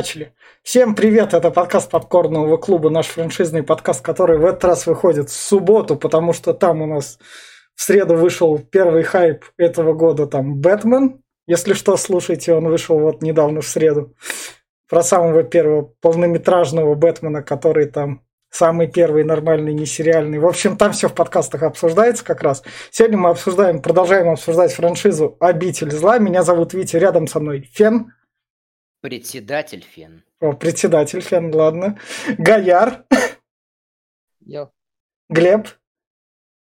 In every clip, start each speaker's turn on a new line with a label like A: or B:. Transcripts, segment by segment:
A: Начали. Всем привет, это подкаст Попкорного клуба, наш франшизный подкаст, который в этот раз выходит в субботу, потому что там у нас в среду вышел первый хайп этого года, там Бэтмен. Если что, слушайте, он вышел вот недавно в среду. Про самого первого полнометражного Бэтмена, который там самый первый нормальный, не сериальный. В общем, там все в подкастах обсуждается как раз. Сегодня мы обсуждаем, продолжаем обсуждать франшизу «Обитель зла». Меня зовут Витя, рядом со мной Фен.
B: Председатель Фен.
A: О, председатель Фен, ладно. Гаяр.
C: Йо.
A: Глеб.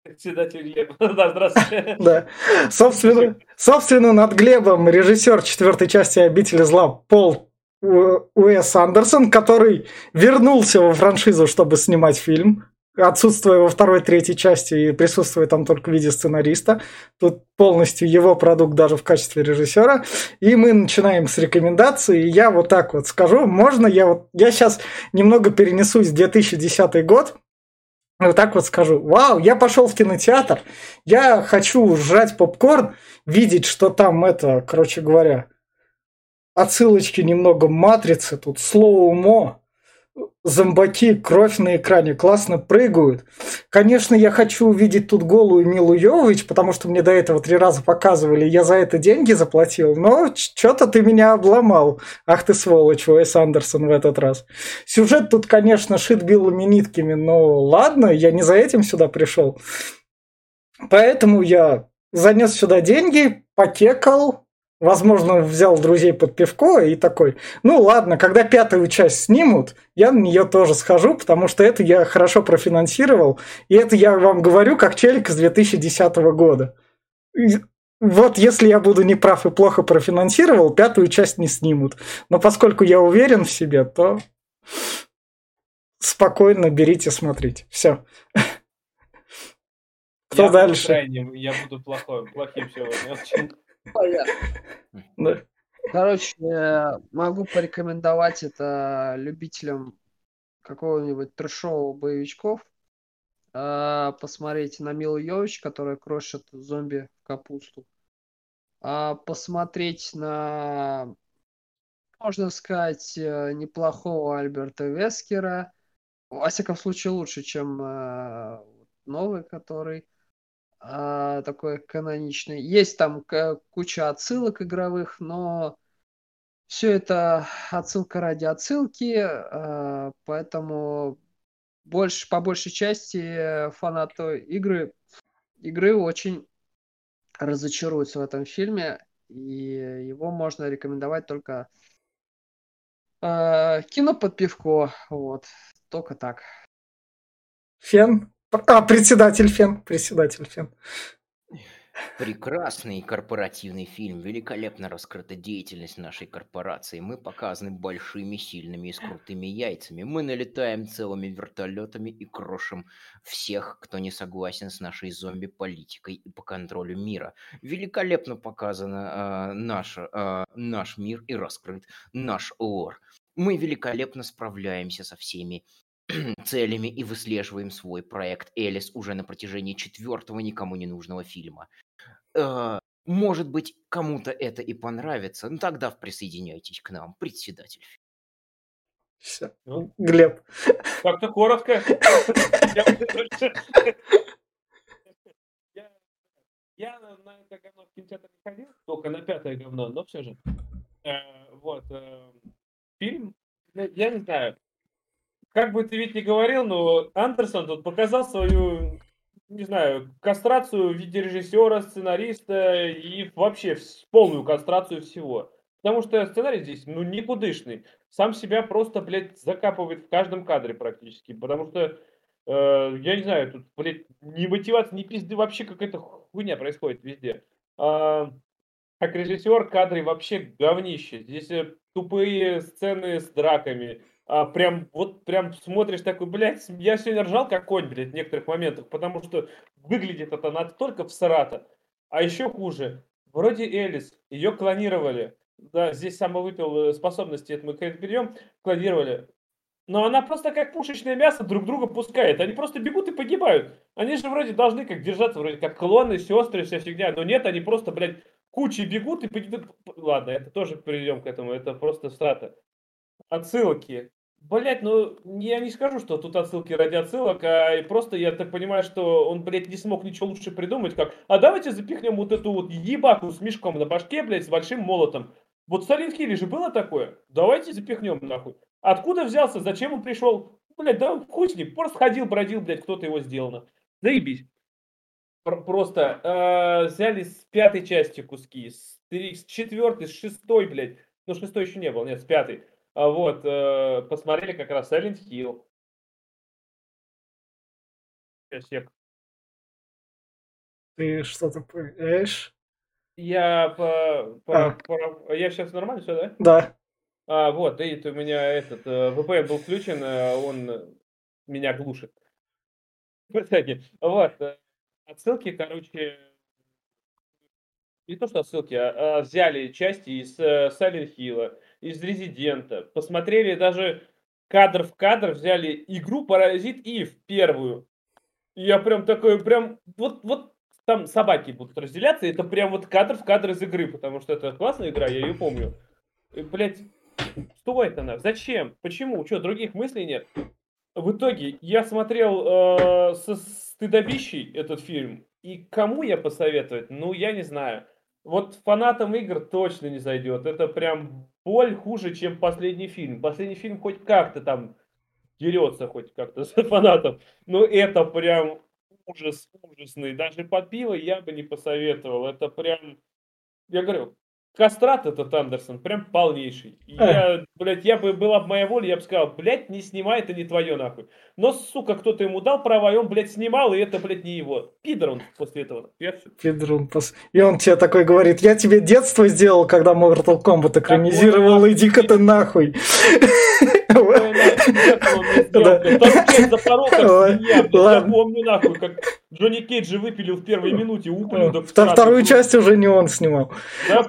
D: Председатель Глеб. Да, здравствуйте.
A: Да. Собственно, собственно, над Глебом режиссер четвертой части «Обители зла» Пол Уэс Андерсон, который вернулся во франшизу, чтобы снимать фильм отсутствуя во второй, третьей части и присутствуя там только в виде сценариста. Тут полностью его продукт даже в качестве режиссера. И мы начинаем с рекомендаций. И я вот так вот скажу, можно я вот... Я сейчас немного перенесусь в 2010 год. Вот так вот скажу. Вау, я пошел в кинотеатр. Я хочу жрать попкорн, видеть, что там это, короче говоря, отсылочки немного матрицы, тут слоумо зомбаки, кровь на экране, классно прыгают. Конечно, я хочу увидеть тут голую Милу Йович, потому что мне до этого три раза показывали, я за это деньги заплатил, но что-то ты меня обломал. Ах ты сволочь, Уэс Андерсон в этот раз. Сюжет тут, конечно, шит белыми нитками, но ладно, я не за этим сюда пришел. Поэтому я занес сюда деньги, покекал, Возможно, взял друзей под пивко и такой, ну ладно, когда пятую часть снимут, я на нее тоже схожу, потому что это я хорошо профинансировал, и это я вам говорю как челик из 2010 года. И вот если я буду неправ и плохо профинансировал, пятую часть не снимут. Но поскольку я уверен в себе, то спокойно берите, смотрите. Все.
D: Кто я дальше? Крайним, я буду плохой, плохим сегодня.
C: Да. Короче, могу порекомендовать это любителям какого-нибудь трешового боевичков. А, посмотреть на Милу Йович, которая крошит зомби в капусту. А, посмотреть на, можно сказать, э, неплохого Альберта Вескера. Во всяком случае, лучше, чем э, новый, который а, такой каноничный. Есть там куча отсылок игровых, но все это отсылка ради отсылки, а, поэтому больше, по большей части фанаты игры, игры очень разочаруются в этом фильме, и его можно рекомендовать только э, кино под пивко, вот, только так.
A: Фен? А, председатель Фен. Председатель Фен.
B: Прекрасный корпоративный фильм, великолепно раскрыта деятельность нашей корпорации. Мы показаны большими, сильными и с крутыми яйцами. Мы налетаем целыми вертолетами и крошим всех, кто не согласен с нашей зомби-политикой и по контролю мира. Великолепно показан э, наш, э, наш мир и раскрыт наш лор. Мы великолепно справляемся со всеми целями и выслеживаем свой проект Элис уже на протяжении четвертого никому не нужного фильма. Э, может быть, кому-то это и понравится, ну тогда присоединяйтесь к нам, председатель.
A: Все. Ну, Глеб.
D: Как-то коротко. Я на это говно в кинотеатр не ходил, только на пятое говно, но все же. Э, вот. Э, фильм, ну, я не знаю, как бы ты ведь не говорил, но Андерсон тут показал свою, не знаю, кастрацию в виде режиссера, сценариста и вообще полную кастрацию всего. Потому что сценарий здесь, ну, никудышный. Сам себя просто, блядь, закапывает в каждом кадре практически. Потому что, э, я не знаю, тут, блядь, ни мотивация, ни пизды, вообще какая-то хуйня происходит везде. А, как режиссер кадры вообще говнище. Здесь э, тупые сцены с драками а, прям, вот прям смотришь такой, блядь, я сегодня ржал как конь, блядь, в некоторых моментах, потому что выглядит это настолько всрато. А еще хуже, вроде Элис, ее клонировали, да, здесь самовыпил э, способности, это мы берем, клонировали. Но она просто как пушечное мясо друг друга пускает. Они просто бегут и погибают. Они же вроде должны как держаться, вроде как клоны, сестры, вся фигня. Но нет, они просто, блядь, кучей бегут и погибают. Ладно, это тоже придем к этому, это просто страта. Отсылки. Блять, ну я не скажу, что тут отсылки ради отсылок, а просто я так понимаю, что он, блядь, не смог ничего лучше придумать, как а давайте запихнем вот эту вот ебаку с мешком на башке, блядь, с большим молотом. Вот в Silent Hill же было такое. Давайте запихнем нахуй. Откуда взялся, зачем он пришел? Блядь, да с ним, просто ходил, бродил, блядь, кто-то его сделал. Заебись. Просто э, взяли с пятой части куски, с, с четвертой, с шестой, блядь. Ну, шестой еще не был, нет, с пятой а вот, э, посмотрели как раз Silent Hill. Сек.
A: Ты что-то понимаешь?
D: Я по, по, а. по, я сейчас нормально все, да?
A: Да.
D: А, вот, и у меня этот э, VPN был включен, э, он меня глушит. В итоге, вот, отсылки, короче, не то что отсылки, а, а взяли части из Silent Hill, из Резидента. Посмотрели даже кадр в кадр, взяли игру Паразит Ив первую. И я прям такой, прям, вот, вот там собаки будут разделяться, и это прям вот кадр в кадр из игры, потому что это классная игра, я ее помню. И, блядь, что это она? Зачем? Почему? Что, других мыслей нет? В итоге я смотрел э, со стыдобищей этот фильм, и кому я посоветовать? Ну, я не знаю. Вот фанатам игр точно не зайдет. Это прям боль хуже, чем последний фильм. Последний фильм хоть как-то там дерется хоть как-то с фанатом. Но это прям ужас ужасный. Даже под пиво я бы не посоветовал. Это прям, я говорю, Кастрат этот Андерсон прям полнейший. Я, блядь, я бы, была бы моя воля, я бы сказал, блядь, не снимай, это не твое нахуй. Но, сука, кто-то ему дал права, и он, блядь, снимал, и это, блядь, не его. Пидор он после этого.
A: Пидор он пос... И он тебе такой говорит, я тебе детство сделал, когда Mortal Kombat экранизировал, иди-ка ты нахуй.
D: Я помню нахуй, как Джонни Кейдж же выпилил в первой минуте ублюдок.
A: Вторую часть уже не он снимал.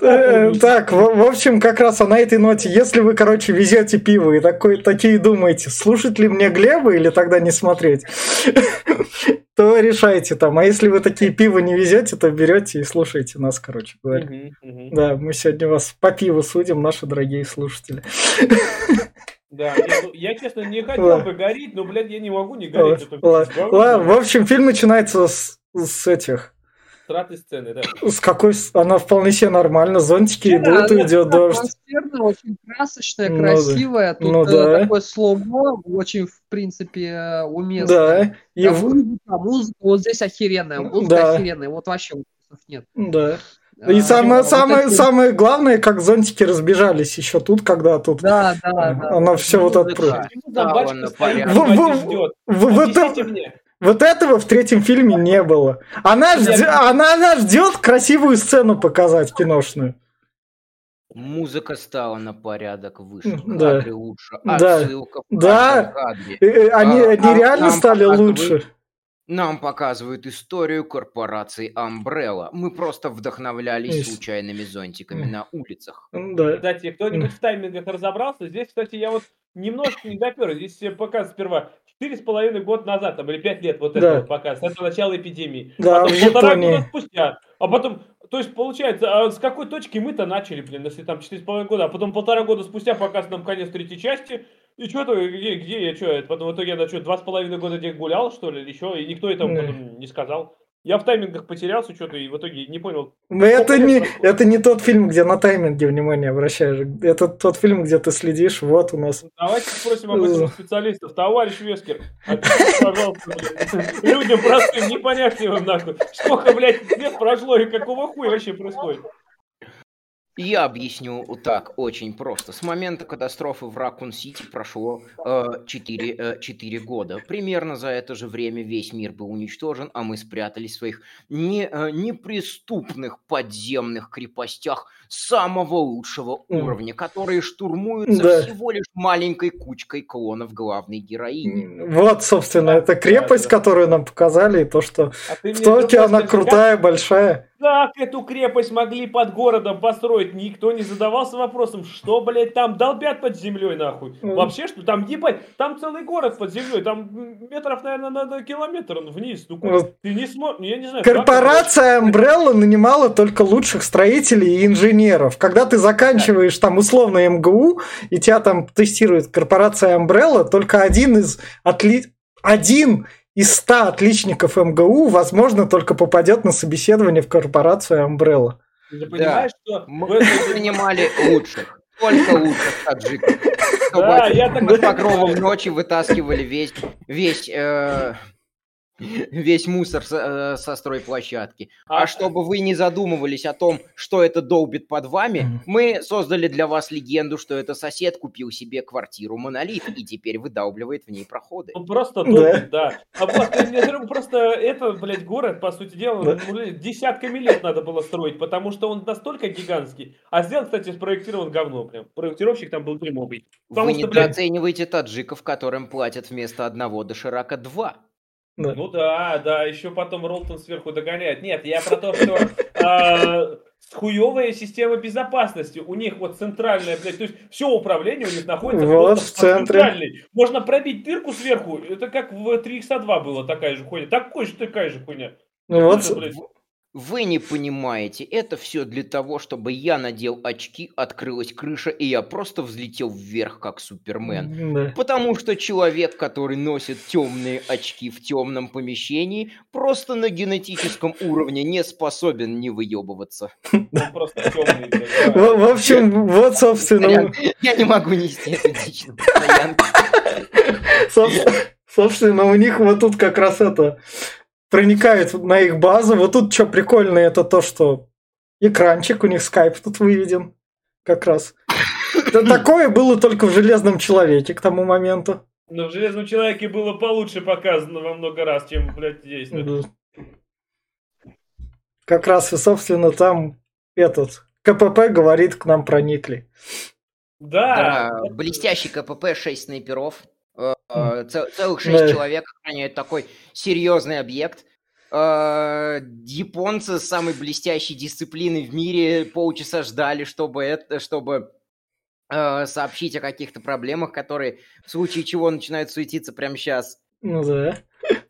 A: Э, так, в общем, как раз на этой ноте, если вы, короче, везете пиво и такие думаете, слушать ли мне Глеба или тогда не смотреть, то решайте там. А если вы такие пиво не везете, то берете и слушайте нас, короче говоря. Да, мы сегодня вас по пиву судим, наши дорогие слушатели.
D: Да, я, ну, я, честно, не хотел бы гореть, но, блядь, я не могу не гореть.
A: Ладно, Ладно. в общем, фильм начинается с, с этих...
D: Страты сцены, да.
A: С какой... Она вполне себе нормально, зонтики да, идут, идет дождь.
C: очень красочная, ну, красивая. Тут ну, э, да. такой слоумо, очень, в принципе, уместно. Да. И а музыка, музыка вот здесь охеренная, музыка да. охеренная, вот вообще
A: нет. Да. И а, самое, вот самое, эти... самое главное, как зонтики разбежались еще тут, когда тут
C: да, да, да.
A: она все вот отправила. Вот этого в третьем фильме не было. Она, жд... она, она ждет красивую сцену показать киношную.
B: Музыка стала на порядок выше,
A: да.
B: кадры лучше,
A: отсылка да. в да. Кадре. Э, э, они, а, они реально стали лучше.
B: Нам показывают историю корпорации Umbrella. Мы просто вдохновлялись Есть. случайными зонтиками на улицах.
A: Да.
D: Кстати, кто-нибудь в таймингах разобрался? Здесь, кстати, я вот немножко не допер. Здесь показ сперва четыре с половиной год назад, там, или пять лет вот да. это вот показ. Это начало эпидемии.
A: Да,
D: потом полтора года спустя. А потом, то есть, получается, а с какой точки мы-то начали, блин, если там четыре с половиной года, а потом полтора года спустя показ нам конец третьей части, и что то где, где я, что, потом в итоге я, что, два с половиной года где гулял, что ли, еще, и никто этого да. потом не сказал. Я в таймингах потерялся что-то и в итоге не понял.
A: Но это не, это не тот фильм, где на тайминге внимание обращаешь. Это тот фильм, где ты следишь, вот у нас.
D: Давайте спросим об этом специалистов. Товарищ Вескер, пожалуйста, людям простым, непонятливым нахуй. Сколько, блядь, лет прошло и какого хуя вообще происходит?
B: Я объясню так, очень просто. С момента катастрофы в Ракун-Сити прошло э, 4, э, 4 года. Примерно за это же время весь мир был уничтожен, а мы спрятались в своих не, э, неприступных подземных крепостях самого лучшего уровня, которые штурмуются да. всего лишь маленькой кучкой клонов главной героини.
A: Вот, собственно, это крепость, которую нам показали, и то, что а в Токио она крутая, большая.
D: Как эту крепость могли под городом построить? никто не задавался вопросом, что, блядь, там долбят под землей, нахуй. Mm. Вообще, что там, ебать, там целый город под землей, там метров, наверное, надо километр вниз. Ну, mm. ты не смотришь, я не знаю.
A: Корпорация Umbrella нанимала только лучших строителей и инженеров. Когда ты заканчиваешь там условно МГУ, и тебя там тестирует корпорация Umbrella, только один из отли... один из 100 отличников МГУ, возможно, только попадет на собеседование в корпорацию Umbrella.
B: Ты понимаешь, да. что... Мы принимали лучших. Только лучших таджиков. Да, я так... Мы покровом ночи вытаскивали весь, весь э, весь мусор со, э, со стройплощадки. А, а чтобы вы не задумывались о том, что это долбит под вами, мы создали для вас легенду, что это сосед купил себе квартиру Монолит и теперь выдалбливает в ней проходы.
D: Он просто долбит, да. да. А просто, просто это, блядь, город, по сути дела, да. десятками лет надо было строить, потому что он настолько гигантский. А сделан, кстати, спроектирован говно прям. Проектировщик там был дерьмовый.
B: Вы недооцениваете блядь... таджиков, которым платят вместо одного доширака два.
D: Да. Ну да, да, еще потом Ролтон сверху догоняет. Нет, я про то, что э, хуевая система безопасности. У них вот центральная, блядь, то есть все управление у них находится
A: вот в центре. Центральной.
D: Можно пробить дырку сверху. Это как в 3x2 было такая же хуйня. Такой же такая же хуйня.
A: Ну вот,
B: вы не понимаете, это все для того, чтобы я надел очки, открылась крыша, и я просто взлетел вверх, как Супермен. Да. Потому что человек, который носит темные очки в темном помещении, просто на генетическом уровне не способен не выебываться.
D: Он просто темный.
A: В общем, вот, собственно...
B: Я не могу нести эту дичь
A: Собственно, у них вот тут как раз это проникает на их базу. Вот тут что прикольно, это то, что экранчик у них скайп тут выведен как раз. Это такое было только в Железном Человеке к тому моменту.
D: Но в Железном Человеке было получше показано во много раз, чем, блядь, здесь. Да.
A: Как раз и, собственно, там этот КПП говорит, к нам проникли.
B: Да. да блестящий КПП, 6 снайперов. Э, целых шесть да. человек охраняют такой серьезный объект. Э, японцы с самой блестящей дисциплиной в мире полчаса ждали, чтобы это, чтобы э, сообщить о каких-то проблемах, которые в случае чего начинают суетиться прямо сейчас.
A: Ну да.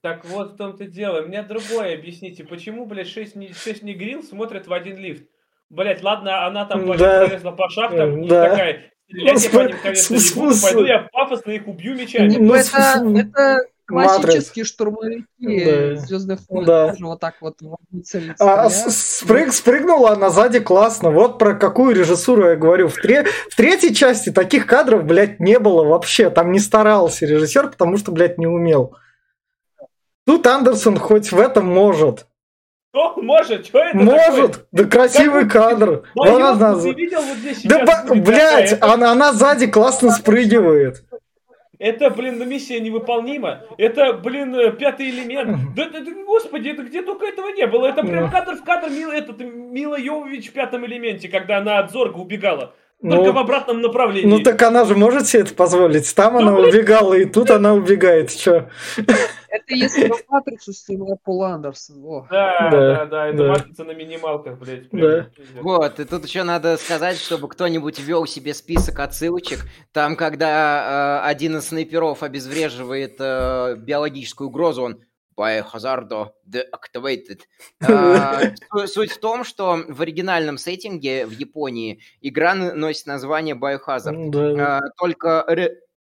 D: Так вот в том-то дело. Мне другое объясните. Почему, блядь, 6, 6 негрил смотрят в один лифт? Блять, ладно, она там да. полезла по шахтам, да. такая, Стрелять я по ним, конечно. Пойду я пафосно их убью мечами.
C: Ну, это, это классические штурмовики да. Звездных войн. Да. Тоже вот так вот
A: а, спрыг, спрыгнула она сзади классно. Вот про какую режиссуру я говорю. В, тре, в третьей части таких кадров, блядь, не было вообще. Там не старался режиссер, потому что, блядь, не умел. Тут Андерсон хоть в этом может.
D: Что? Может? Что это
A: Может! Такое? Да красивый как... кадр! Она... Ты видел вот здесь Да, ба... блядь, это... она, она сзади классно спрыгивает.
D: Это, блин, ну, миссия невыполнима. Это, блин, э, пятый элемент. Да, да, да господи, это где только этого не было. Это прям кадр в кадр Мила, этот, Мила Йовович в пятом элементе, когда она от Зорга убегала. Только ну, в обратном направлении.
A: Ну так она же может себе это позволить. Там ну, она блин, убегала, и тут она убегает. Че?
C: Это если в матрицу снимал Пол Андерсон.
D: Да, да, да, да, это да. матрица на минималках, блядь.
A: Да.
B: Вот, и тут еще надо сказать, чтобы кто-нибудь вел себе список отсылочек. Там, когда э, один из снайперов обезвреживает э, биологическую угрозу, он Biohazard Deactivated. А, суть в том, что в оригинальном сеттинге в Японии игра носит название Biohazard. А, только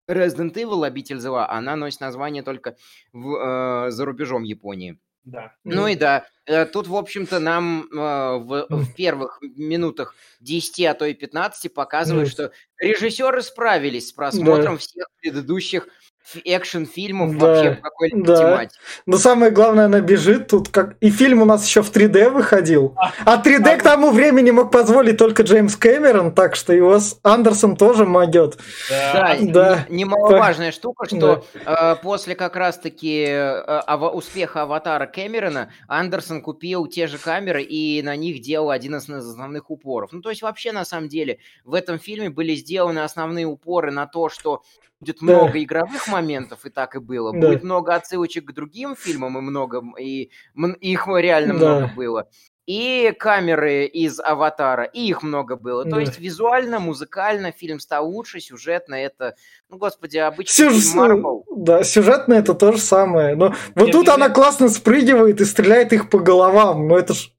B: Resident Evil, обитель зла, она носит название только в, э, за рубежом Японии.
D: Да.
B: Ну и да, э, тут, в общем-то, нам э, в, в первых минутах 10, а то и 15 показывают, что режиссеры справились с просмотром да. всех предыдущих экшен-фильмов да, вообще какой то да. тематике.
A: Но самое главное, она бежит тут, как и фильм у нас еще в 3D выходил. А 3D а, к тому времени мог позволить только Джеймс Кэмерон, так что его Андерсон тоже могет.
B: Да, да. немаловажная штука, что да. э, после как раз-таки э, успеха аватара Кэмерона Андерсон купил те же камеры и на них делал один из основных упоров. Ну, то есть вообще, на самом деле, в этом фильме были сделаны основные упоры на то, что будет да. много игровых моментов, и так и было. Да. Будет много отсылочек к другим фильмам, и много, и их реально да. много было. и камеры из «Аватара», и их много было. Да. То есть визуально, музыкально фильм стал лучше, сюжетно это, ну, господи, обычный Сюж... фильм Marvel.
A: Да, сюжетно это то же самое. Но вот тут она классно спрыгивает и стреляет их по головам, но это ж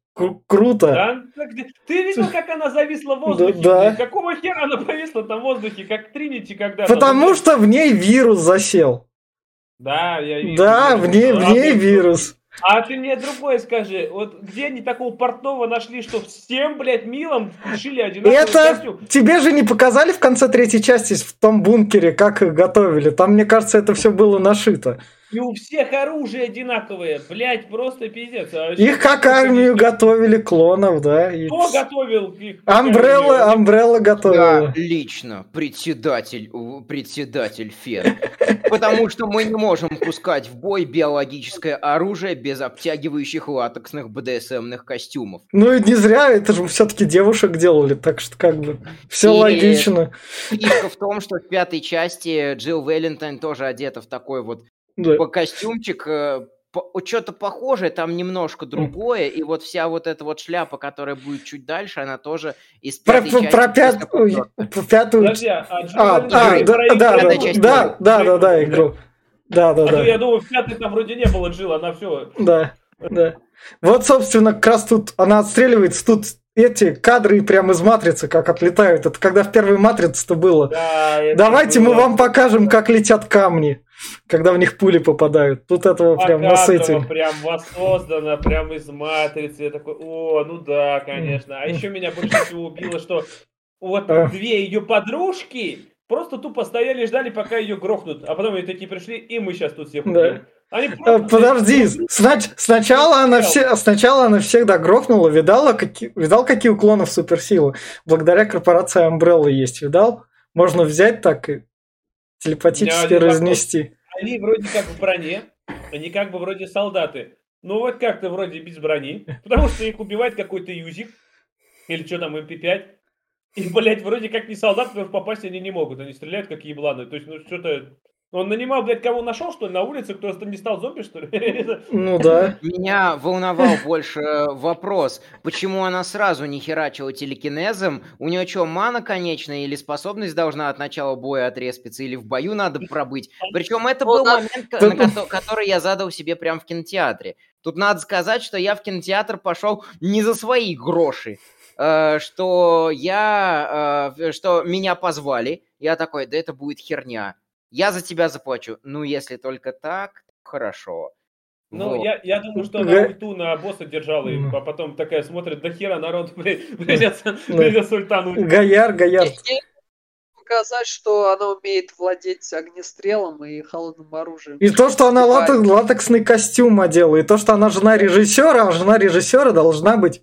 A: круто. Да?
D: Ты видел, как она зависла в воздухе? Да. Какого хера она повисла там в воздухе, как Тринити когда
A: Потому что в ней вирус засел.
D: Да, я вижу.
A: Да, в ней, в ней вирус.
D: А ты мне другое скажи, вот где они такого портного нашли, что всем, блядь, милом шили одинаковый
A: Это костюм? тебе же не показали в конце третьей части в том бункере, как их готовили? Там, мне кажется, это все было нашито.
D: И у всех оружие одинаковое, блядь, просто пиздец. А
A: их как армию готовили клонов, да?
D: И... Кто готовил их?
A: Амбрелла, Амбрелла готовила.
B: Я лично председатель, председатель Фен. Потому что мы не можем пускать в бой биологическое оружие без обтягивающих латексных БДСМных костюмов.
A: Ну и не зря, это же все-таки девушек делали, так что как бы все и логично.
B: Фишка в том, что в пятой части Джилл Веллинтон тоже одета в такой вот да. по костюмчик, э, что-то похожее, там немножко другое, и вот вся вот эта вот шляпа, которая будет чуть дальше, она тоже из
A: пятой про, части. Про пятую, про пятую... Подожди, а, а, а да, да, да, да, да, да, да, игру. Да, да, да.
D: Я думаю, в пятой там вроде не было Джилл, она все...
A: Да, да. Вот, собственно, как раз тут она отстреливается, тут эти кадры прямо из матрицы, как отлетают. Это когда в первой матрице-то было. Да, Давайте было. мы вам покажем, как летят камни, когда в них пули попадают. Тут этого прям насытил.
D: Прям воссоздано, прям из матрицы. Я такой, о, ну да, конечно. А еще меня больше всего убило, что вот а. две ее подружки просто тупо стояли и ждали, пока ее грохнут. А потом они такие пришли, и мы сейчас тут всех убьем. Да.
A: Они э, Подожди, снач... сначала, она все... сначала она всех догрохнула, видала, какие... видал, какие уклоны в суперсилу? Благодаря корпорации Umbrella есть, видал? Можно взять так и телепатически они разнести.
D: Они вроде как в броне, они как бы вроде солдаты. Ну вот как-то вроде без брони, потому что их убивает какой-то юзик, или что там, МП-5. И, блядь, вроде как не солдат, потому что попасть они не могут, они стреляют как ебланы. То есть, ну что-то он нанимал, блядь, кого нашел, что ли, на улице, кто там не стал зомби, что ли?
A: Ну да.
B: Меня волновал больше вопрос, почему она сразу не херачила телекинезом? У нее что, мана конечная или способность должна от начала боя отреспиться, или в бою надо пробыть? Причем это был момент, который я задал себе прямо в кинотеатре. Тут надо сказать, что я в кинотеатр пошел не за свои гроши, э, что я, э, что меня позвали, я такой, да это будет херня. Я за тебя заплачу. Ну, если только так, хорошо.
D: Ну, вот. я, я думаю, что она ульту на босса держала, и а потом такая смотрит, до хера народ придется, придется ультану.
A: Гаяр, Гаяр.
C: Показать, что она умеет владеть огнестрелом и холодным оружием.
A: И то, что она латек, латексный костюм одела, и то, что она жена режиссера, а жена режиссера должна быть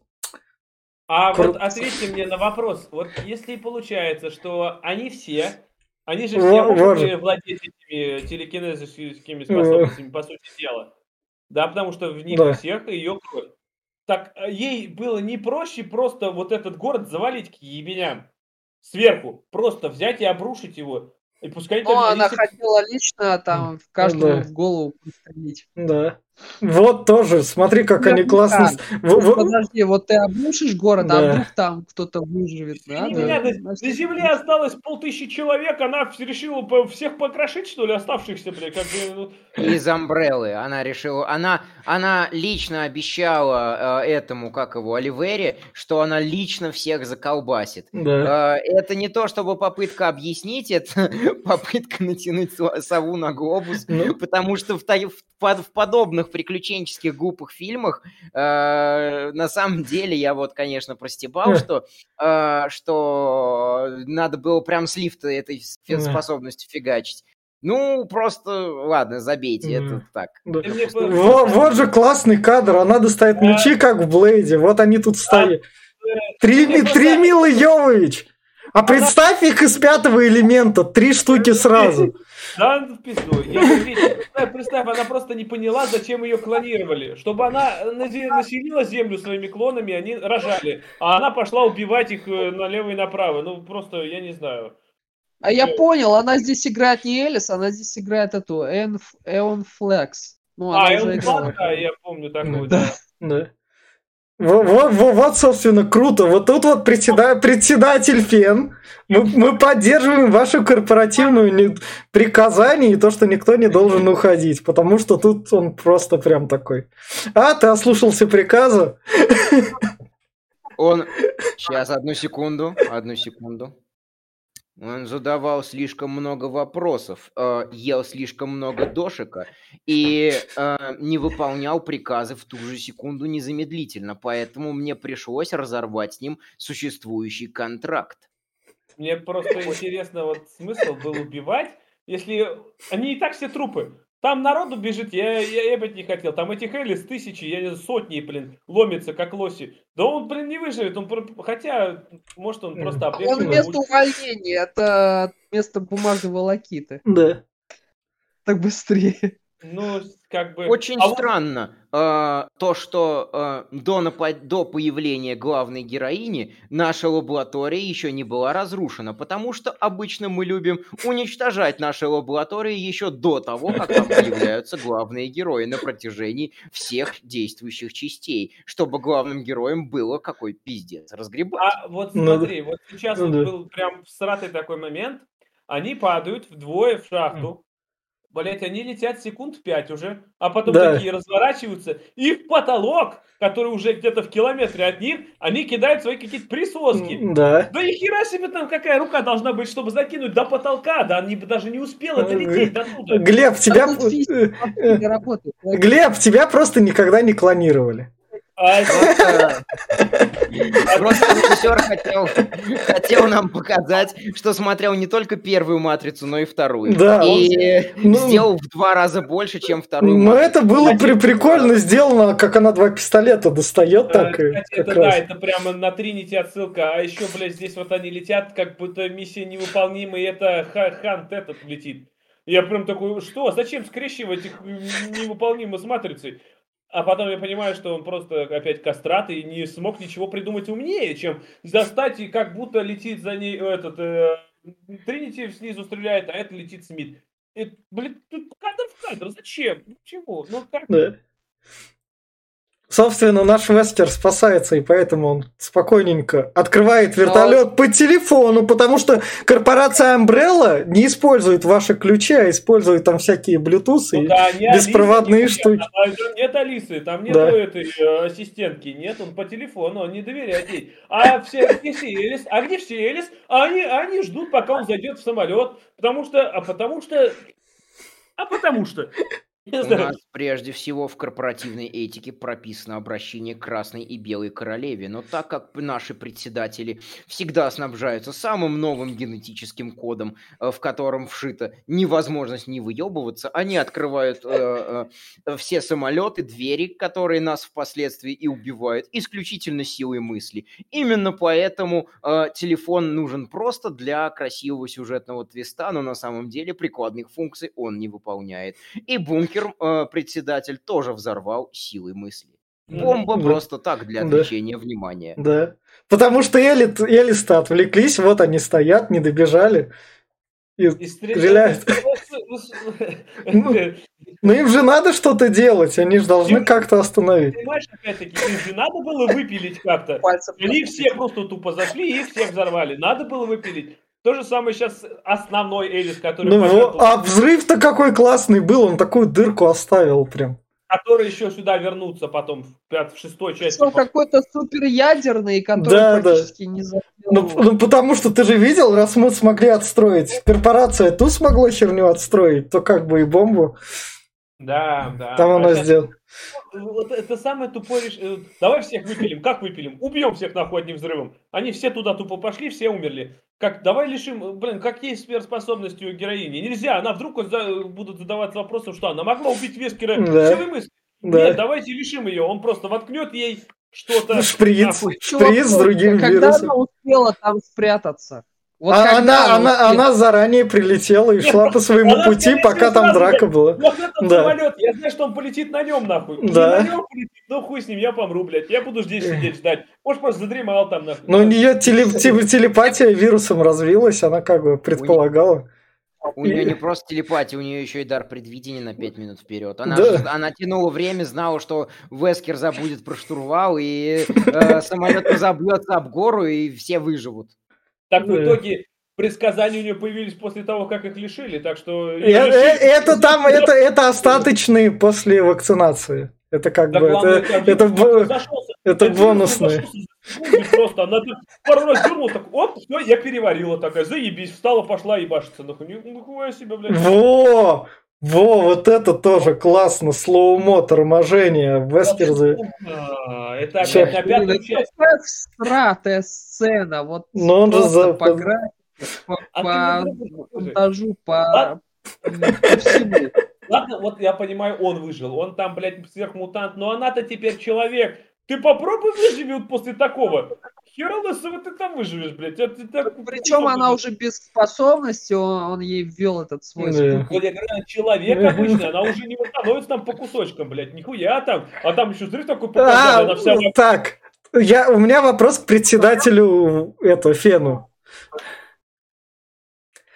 D: а Кру... вот ответьте мне на вопрос. Вот если получается, что они все они же все могут владеть этими телекинезическими способностями, по сути дела. Да, потому что в них да. всех ее кровь. Так а, ей было не проще просто вот этот город завалить к ебеням сверху, просто взять и обрушить его. И пускай
C: ну, она листья... хотела лично там в каждую да. в голову пострелить.
A: Да. Вот тоже, смотри, как они классно...
C: Ну, подожди, вот ты обрушишь город, а вдруг там кто-то выживет, да?
D: Меня, на, на земле осталось полтысячи человек, она решила всех покрошить, что ли, оставшихся, блядь, как бы...
B: Ну. Из Амбреллы она решила... Она, она лично обещала э, этому, как его, Оливере, что она лично всех заколбасит. Да. Э, это не то, чтобы попытка объяснить, это попытка натянуть сову на глобус, ну. потому что в, в, в подобных подобных приключенческих глупых фильмах э, на самом деле я вот, конечно, простебал, что, э, что надо было прям с лифта этой способностью фигачить. Ну, просто, ладно, забейте, mm. это так. Да.
A: Вот, вот же классный кадр, она достает мечи, как в Блейде, вот они тут стоят. Три, три Милы Йовович! А представь их из пятого элемента, три штуки сразу.
D: Да, в пизду. Я, представь, она просто не поняла, зачем ее клонировали. Чтобы она населила землю своими клонами, они рожали. А она пошла убивать их э, налево и направо. Ну, просто, я не знаю.
C: А я понял, она здесь играет не Элис, она здесь играет эту Эон Флекс.
D: Ну, а, Эон Флекс, да, я помню такую, да.
A: Да. Вот, вот, вот, собственно, круто. Вот тут вот председатель, председатель ФЕН. Мы, мы поддерживаем вашу корпоративную приказание и то, что никто не должен уходить, потому что тут он просто прям такой. А, ты ослушался приказа?
B: Он... Сейчас, одну секунду, одну секунду. Он задавал слишком много вопросов, э, ел слишком много дошика и э, не выполнял приказы в ту же секунду незамедлительно, поэтому мне пришлось разорвать с ним существующий контракт.
D: Мне просто интересно, вот смысл был убивать, если они и так все трупы. Там народу бежит, я, я ебать не хотел. Там этих Элис тысячи, я не знаю, сотни, блин, ломятся, как лоси. Да он, блин, не выживет. Он, хотя, может, он просто
C: Он вместо увольнения, это вместо бумажного лакиты.
A: Да.
C: Так быстрее.
D: Ну, как бы...
B: Очень а странно вот... э, то, что э, до, напад... до появления главной героини наша лаборатория еще не была разрушена, потому что обычно мы любим уничтожать наши лаборатории еще до того, как там появляются главные герои на протяжении всех действующих частей, чтобы главным героем было какой пиздец разгребать.
D: А вот ну смотри, вот сейчас вот был прям сратый такой момент, они падают вдвое в шахту, Блять, они летят секунд пять уже, а потом да. такие разворачиваются, и в потолок, который уже где-то в километре от них, они кидают свои какие-то присоски.
A: Да.
D: Да и хера себе там какая рука должна быть, чтобы закинуть до потолка, да они бы даже не успела долететь до туда.
A: Глеб, тебя... Глеб, тебя просто никогда не клонировали. А
B: Просто режиссер хотел, хотел нам показать, что смотрел не только первую матрицу, но и вторую.
A: Да.
B: И ну, сделал в два раза больше, чем вторую.
A: Ну, это было при прикольно сделано, как она два пистолета достает. Так, Кстати,
D: это, да, это прямо на Тринити отсылка. А еще, блядь, здесь вот они летят, как будто миссия невыполнима, и это Хант этот летит. Я прям такой, что, зачем скрещивать их невыполнимо с матрицей? А потом я понимаю, что он просто опять кастрат и не смог ничего придумать умнее, чем застать и как будто летит за ней этот э, снизу стреляет, а это летит Смит. И, блин, тут кадр в кадр, зачем? Чего? Ну как?
A: Да. Собственно, наш Вестер спасается, и поэтому он спокойненько открывает вертолет Но... по телефону, потому что корпорация Umbrella не использует ваши ключи, а использует там всякие Bluetooth ну, и да, беспроводные Алиса, штуки.
D: Нет, нет Алисы, там нет да. этой э, ассистентки, нет, он по телефону, он не доверяет ей. А все, где? А где все Элис? А они, они ждут, пока он зайдет в самолет, потому что, а потому что, а потому что.
B: У нас прежде всего в корпоративной этике прописано обращение к красной и белой королеве, но так как наши председатели всегда снабжаются самым новым генетическим кодом, э, в котором вшита невозможность не выебываться, они открывают э, э, все самолеты, двери, которые нас впоследствии и убивают, исключительно силой мысли. Именно поэтому э, телефон нужен просто для красивого сюжетного твиста, но на самом деле прикладных функций он не выполняет. И бункер Бункер э, председатель тоже взорвал силой мысли. Бомба да. просто так для отвлечения
A: да.
B: внимания.
A: Да. Потому что Элит, Элиста отвлеклись, вот они стоят, не добежали. И, и стреляют. ну, ну им же надо что-то делать, они же должны как-то остановить.
D: Понимаешь, опять-таки, им же надо было выпилить как-то. Они все просто тупо зашли и всех взорвали. Надо было выпилить. То же самое сейчас основной Элис, который...
A: Ну, пожертвовал... а взрыв-то какой классный был, он такую дырку оставил прям.
D: Который еще сюда вернутся потом в, в шестой части.
C: Что какой-то суперядерный, который да, практически да. не
A: запил. Ну, ну, потому что ты же видел, раз мы смогли отстроить, корпорация ту смогла херню отстроить, то как бы и бомбу.
D: Да, да.
A: Там она сделала.
D: Вот это самое тупое решение. Э, давай всех выпилим. Как выпилим? Убьем всех нахуй одним взрывом. Они все туда тупо пошли, все умерли. Как, давай лишим, блин, как есть сверхспособности у героини. Нельзя, она вдруг будут задавать вопросом, что она могла убить Вескера да. силой мысли. Да. Нет, давайте лишим ее. Он просто воткнет ей что-то.
A: Шприц, шприц с другим
C: Когда
A: вирусом.
C: она успела там спрятаться?
A: Вот а она, она, она заранее прилетела и шла по своему пути, пока там драка была.
D: Вот этот да. самолет, я знаю, что он полетит на нем, нахуй. Да. Не на нем полетит, ну хуй с ним, я помру, блядь. Я буду здесь сидеть ждать. Может, просто задремал там, нахуй.
A: Но у нее теле, телепатия вирусом развилась, она как бы предполагала.
B: У нее не просто телепатия, у нее еще и дар предвидения на 5 минут вперед. Она, да. она тянула время, знала, что Вескер забудет про штурвал, и э, самолет разобьется об гору, и все выживут.
D: Так в итоге предсказания у нее появились после того, как их лишили, так что...
A: Э, э, это там, это, это остаточные после вакцинации. Это как да бы, главное, это, это, это, это бонусные.
D: Просто она пару раз дернула, так, оп, все, я переварила такая, заебись, встала, пошла ебашиться. Нахуй, нихуя себе, блядь.
A: Во! Во, вот это тоже классно, слоумо, торможение, Вескерзы.
C: Это опять на пятую часть. Сцена, вот
A: Но он же за... по
C: по, а по монтажу, по, по всему.
D: Ладно, вот я понимаю, он выжил. Он там, блядь, сверхмутант, но она-то теперь человек. Ты попробуй выживи вот после такого. Хера лысого ты там выживешь, блядь. Это, это,
C: Причем она уже без способности, он, он ей ввел этот свой
D: да. Вот я говорю, человек обычный, она уже не восстановится там по кусочкам, блядь. Нихуя там. А там еще, смотри, такой
A: а, она вся... Так, я, у меня вопрос к председателю эту Фену.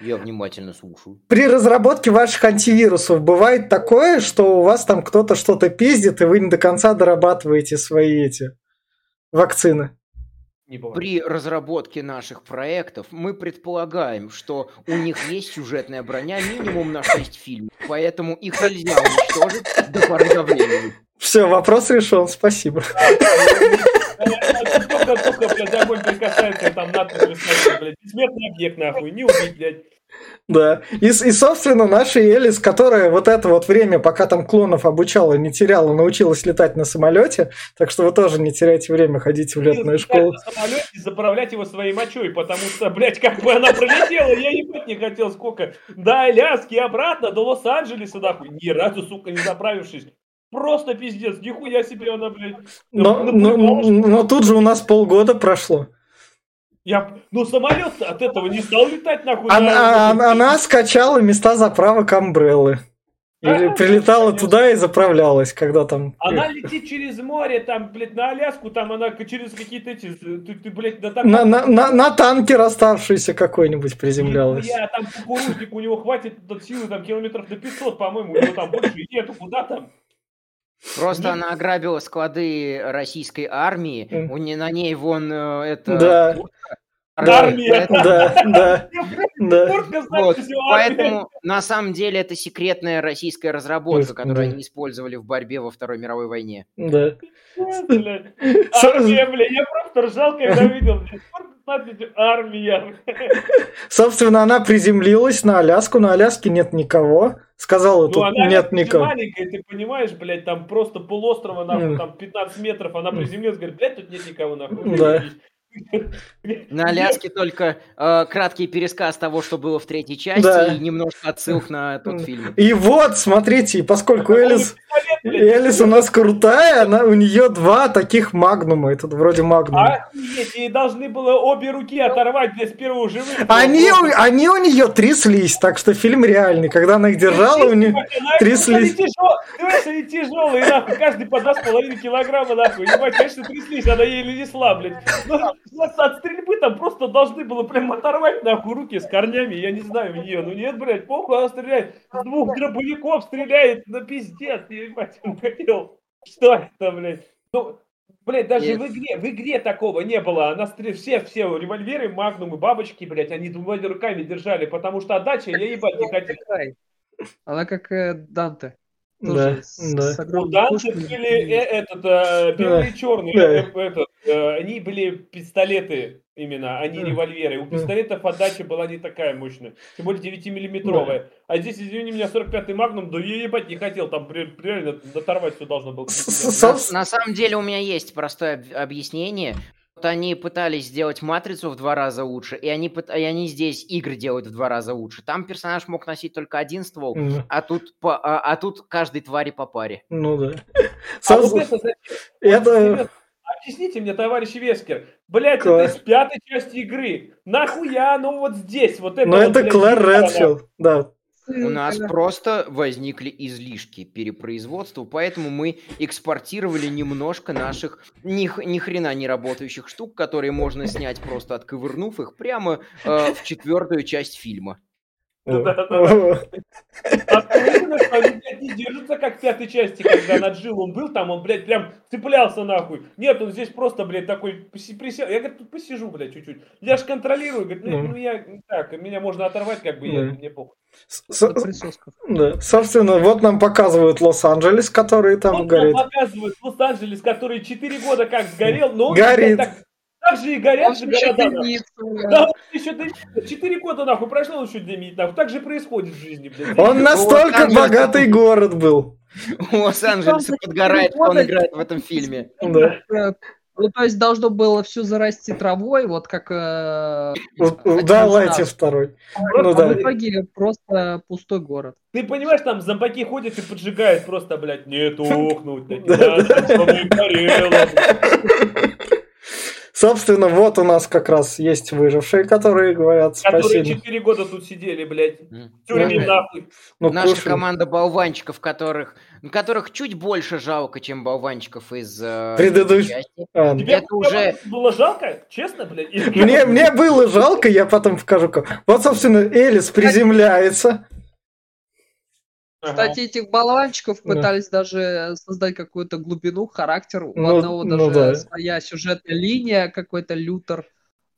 B: Я внимательно слушаю.
A: При разработке ваших антивирусов бывает такое, что у вас там кто-то что-то пиздит, и вы не до конца дорабатываете свои эти вакцины?
B: При разработке наших проектов мы предполагаем, что у них есть сюжетная броня минимум на 6 фильмов, поэтому их нельзя уничтожить до поры до времени.
A: Все, вопрос решен, спасибо.
D: Только-только, блядь, огонь прикасается, там надпись, блядь, бессмертный объект, нахуй, не убить, блядь.
A: Да. И, и, собственно, наша Элис, которая вот это вот время, пока там клонов обучала, не теряла, научилась летать на самолете. Так что вы тоже не теряйте время, ходите в летную школу.
D: На самолете и заправлять его своей мочой, потому что, блядь, как бы она пролетела, я ебать не хотел сколько. До Аляски обратно, до Лос-Анджелеса, нахуй, ни разу, сука, не заправившись. Просто пиздец, нихуя себе она, блядь.
A: Но, но, но, но тут же у нас полгода прошло.
D: Я, ну, самолет от этого не стал летать, нахуй.
A: Она, она, она скачала места заправок Амбреллы. Или прилетала конечно. туда и заправлялась, когда там...
D: Она летит через море, там, блядь, на Аляску, там она через какие-то эти... Ты, ты блядь,
A: на, на, на, на, на танкер оставшийся какой-нибудь приземлялась.
D: Я там кукурузник, у него хватит силы, там, километров до 500, по-моему, у него там больше нету, куда там?
B: Просто Нет. она ограбила склады российской армии, mm. у не на ней вон э, это...
A: Да.
D: Армия.
A: Да, да, да.
B: Вот. Поэтому на самом деле это секретная российская разработка, которую они использовали в борьбе во Второй мировой войне.
A: Да.
D: Армия, бля, я просто ржал, когда видел, армия.
A: Собственно, она приземлилась на Аляску, на Аляске нет никого. Сказала, ну, тут она нет никого.
D: маленькая, ты понимаешь, блядь, там просто полуострова, нахуй, там 15 метров, она приземлилась, говорит, блядь, тут нет никого, нахуй.
A: Да.
B: На Аляске только э, краткий пересказ того, что было в третьей части, да. и немножко отсылок на тот фильм.
A: И вот, смотрите, поскольку Элис, Элис у нас крутая, она, у нее два таких магнума, это вроде магнума.
D: Охуеть, ей должны было обе руки оторвать для первого живых.
A: Они, они у нее тряслись, так что фильм реальный. Когда она их держала, у нее тряслись.
D: Они тяжелые, нахуй, каждый по 2,5 килограмма, нахуй. Ебать, конечно, тряслись, она еле несла, блядь. От стрельбы там просто должны было прям оторвать нахуй руки с корнями, я не знаю, ее. Ну нет, блядь, похуй, она стреляет. С двух дробовиков стреляет, на пиздец, я ебать, он хотел. Что это, блядь? Ну, Блять, даже Нет. в игре, в игре такого не было. Она стр... все, все револьверы, магнумы, бабочки, блядь, они двумя руками держали, потому что отдача я ебать не хотел.
C: Она как э, Данте.
A: Да, да.
D: У Данте были этот, э, белый да. и черный, да. Э, этот, э, они были пистолеты именно, а не револьверы. У пистолетов отдача была не такая мощная, тем более 9-миллиметровая. Да. А здесь, извини меня, 45-й Магнум, да я ебать не хотел, там реально доторвать все должно было.
B: На самом деле у меня есть простое объяснение. Вот они пытались сделать матрицу в два раза лучше, и они, и они здесь игры делают в два раза лучше. Там персонаж мог носить только один ствол, mm. а, тут по, а, а тут каждой твари по паре.
A: Ну да.
D: А вот это, это... Объясните мне, товарищ Вескер, блядь, это из пятой части игры. Нахуя ну вот здесь вот это?
A: Ну это Клэр Редфилд, да.
B: У нас просто возникли излишки перепроизводства, поэтому мы экспортировали немножко наших ни, ни хрена не работающих штук, которые можно снять просто отковырнув их прямо э, в четвертую часть фильма.
D: Охуенно, что они, блядь, не держатся, как в пятой части, когда над Джилом был, там он, блядь, прям цеплялся нахуй. Нет, он здесь просто, блядь, такой присел. Я, говорю, тут посижу, блядь, чуть-чуть. Я ж контролирую, говорит, ну, ну я, так, меня можно оторвать, как бы, я, мне похуй.
A: Да. Собственно, вот нам показывают Лос-Анджелес, который там вот горит.
D: Нам показывают Лос-Анджелес, который 4 года как сгорел, но он
A: горит.
D: Так, так же и горят же города. Да, он еще Четыре года нахуй прошло, он еще дымит нахуй. Так же происходит в жизни, блядь.
A: Он настолько богатый город был.
B: Лос-Анджелес подгорает, он играет в этом фильме.
C: Да. Ну, то есть должно было все зарасти травой, вот как... Э,
A: да, Лайте второй.
C: Ну, да. в итоге просто пустой город.
D: Ты понимаешь, там зомбаки ходят и поджигают просто, блядь, не тухнуть, да не надо.
A: Собственно, вот у нас как раз есть выжившие, которые говорят
D: спасибо. Которые 4 года тут сидели, блядь. Тюрьме нахуй.
B: Ну, Наша кушай. команда болванчиков, которых, которых чуть больше жалко, чем болванчиков из
A: э, предыдущей
D: а, Тебе это уже было жалко, честно, блядь?
A: Мне, мне было жалко, я потом покажу. Вот, собственно, Элис приземляется.
C: Кстати, этих болванчиков да. пытались даже создать какую-то глубину, характер. У ну, одного ну, даже да. своя сюжетная линия, какой-то лютер.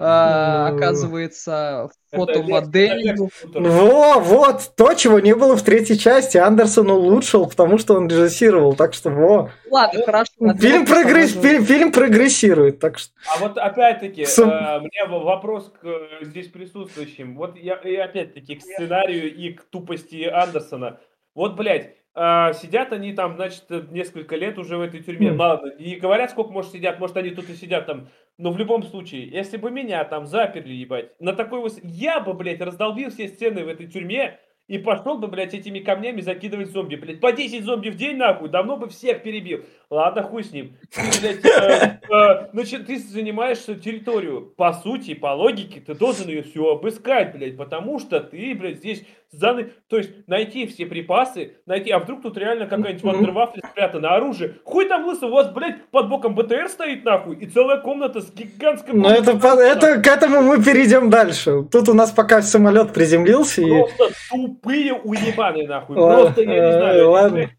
C: А, оказывается, фотомоделью.
A: Во, вот, то, чего не было в третьей части. Андерсон улучшил, потому что он режиссировал, так что во.
C: Ладно, хорошо.
A: Фильм, прогресс, фильм, фильм прогрессирует, так что...
D: А вот опять-таки, Сум... э, меня вопрос к э, здесь присутствующим. Вот я, и опять-таки к сценарию и к тупости Андерсона. Вот, блядь, а, сидят они там, значит, несколько лет уже в этой тюрьме. Mm. Ладно, не говорят, сколько, может, сидят, может, они тут и сидят там. Но в любом случае, если бы меня там заперли, ебать, на такой вот... Я бы, блядь, раздолбил все стены в этой тюрьме, и пошел бы, блядь, этими камнями закидывать зомби. Блядь, по 10 зомби в день, нахуй, давно бы всех перебил. Ладно, хуй с ним. блядь, э, э, значит, ты занимаешь территорию. По сути, по логике, ты должен ее все обыскать, блядь, потому что ты, блядь, здесь заны... То есть, найти все припасы, найти... А вдруг тут реально какая-нибудь вандервафля спрятана, оружие. Хуй там лысо, у вас, блядь, под боком БТР стоит, нахуй, и целая комната с гигантской...
A: Ну, это, это, к этому мы перейдем дальше. Тут у нас пока самолет приземлился.
D: Просто и... тупые уебаны, нахуй. Просто, я не знаю.
A: Ладно.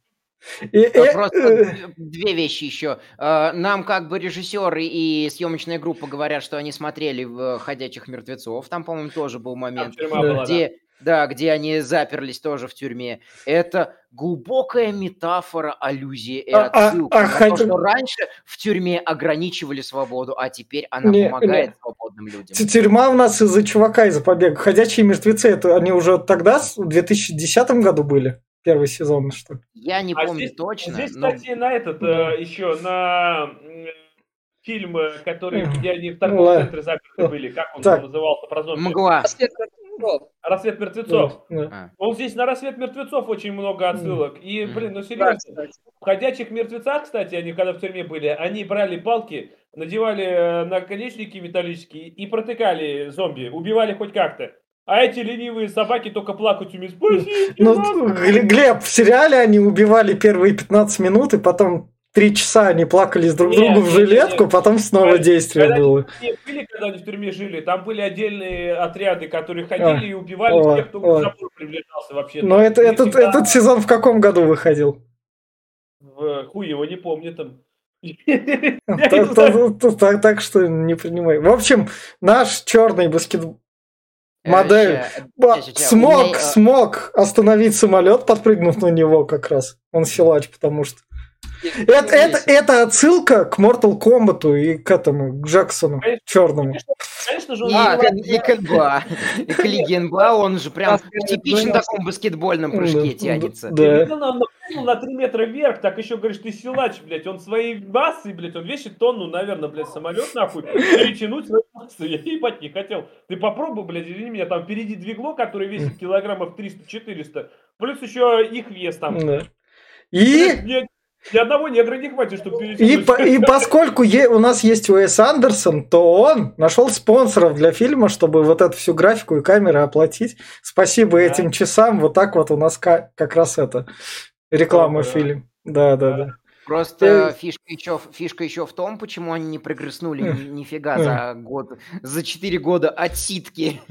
B: И, и, Просто э... две вещи еще. Э, нам как бы режиссеры и съемочная группа говорят, что они смотрели в «Ходячих мертвецов». Там, по-моему, тоже был момент, где, да. где они заперлись тоже в тюрьме. Это глубокая метафора, аллюзия и отсылка. А, а, а, хотя... то, что раньше в тюрьме ограничивали свободу, а теперь она не, помогает не. свободным людям.
A: Тюрьма у нас из-за чувака, из-за побега. «Ходячие мертвецы» это они уже тогда, в 2010 году были? первый сезон, что
B: Я не а помню здесь, точно.
D: Здесь, но... кстати, на этот да. э, еще на фильм, э, который, где они в торговом ну, центре заперты были, как он так. назывался, про зомби?
B: Мгла.
D: Рассвет мертвецов. Рассвет мертвецов. Да. А. Он здесь на рассвет мертвецов очень много отсылок. И, блин, ну серьезно. Да, в ходячих мертвецах, кстати, они когда в тюрьме были, они брали палки, надевали э, наконечники металлические и протыкали зомби, убивали хоть как-то. А эти ленивые собаки только плакать умеют.
A: Ну, Глеб, в сериале они убивали первые 15 минут, и потом три часа они плакались друг нет, другу в жилетку, нет, потом снова когда, действие
D: когда
A: было.
D: Они, были, когда они в тюрьме жили, там были отдельные отряды, которые ходили а, и убивали о, тех, кто о. к забору приближался вообще.
A: Но это, этот, всегда... этот сезон в каком году выходил?
D: В, хуй его не помню там.
A: Так что не принимай. В общем, наш черный баскетбол Модель. Смог, смог остановить самолет, подпрыгнув на него как раз. Он силач, потому что. Это, это, это отсылка к Mortal Kombat и к этому, к Джексону конечно, черному.
B: Конечно же, он а, и, и Кенба. И Калигенба, он же прям в типичном таком баскетбольном прыжке тянется.
D: Да. На, на 3 метра вверх, так еще говоришь, ты силач, блядь. Он своей массой, блядь, он весит тонну, наверное, блядь, самолет нахуй. Перетянуть свою массу. Я ебать не хотел. Ты попробуй, блядь, извини меня, там впереди двигло, которое весит килограммов 300-400. Плюс еще их вес там. Да.
A: И...
D: Ни одного негра не хватит, чтобы
A: и, по, и поскольку е, у нас есть Уэс Андерсон, то он нашел спонсоров для фильма, чтобы вот эту всю графику и камеры оплатить. Спасибо да. этим часам. Вот так вот у нас как раз это реклама да. фильм. Да, да, да.
B: Просто э, фишка еще, фишка еще в том, почему они не прогресснули нифига за год, за 4 года отсидки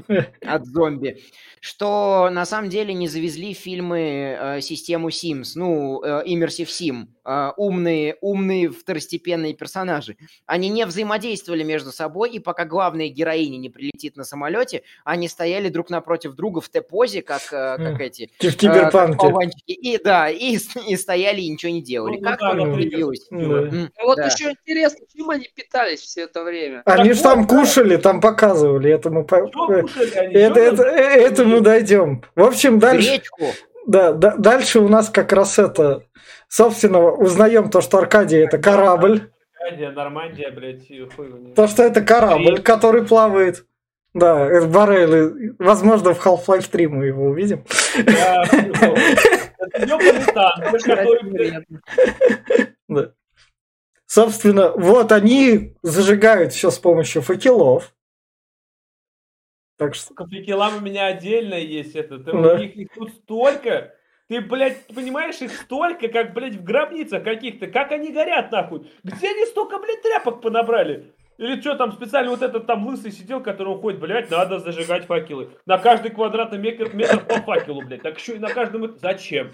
B: от зомби что на самом деле не завезли фильмы э, систему Sims, ну, э, Immersive Sim, э, умные, умные второстепенные персонажи. Они не взаимодействовали между собой, и пока главная героиня не прилетит на самолете, они стояли друг напротив друга в Т-позе, как, э, как эти...
A: В киберпанке. Э,
B: и, да, и, и стояли, и ничего не делали. Ну, как да, появилась...
C: Да. Вот да. еще интересно, чем они питались все это время?
A: Они так же там кушали, там показывали, это мы... Это, это, это мы дойдем. В общем, дальше... Гречку. Да, да, дальше у нас как раз это... Собственно, узнаем то, что Аркадия это корабль.
D: Аркадия, Нормандия, блядь, хуй
A: То, что это корабль, который плавает. Да, это Баррейл. Возможно, в Half-Life 3 мы его увидим. Да. Собственно, вот они зажигают все с помощью факелов.
D: Так что... Факелам у меня отдельно есть это. Ты, да. У них их тут столько. Ты, блядь, понимаешь, их столько, как, блядь, в гробницах каких-то. Как они горят, нахуй? Где они столько, блядь, тряпок понабрали? Или что там специально вот этот там лысый сидел, который уходит, блядь, надо зажигать факелы. На каждый квадратный метр, метр по факелу, блядь. Так еще и на каждом... Зачем?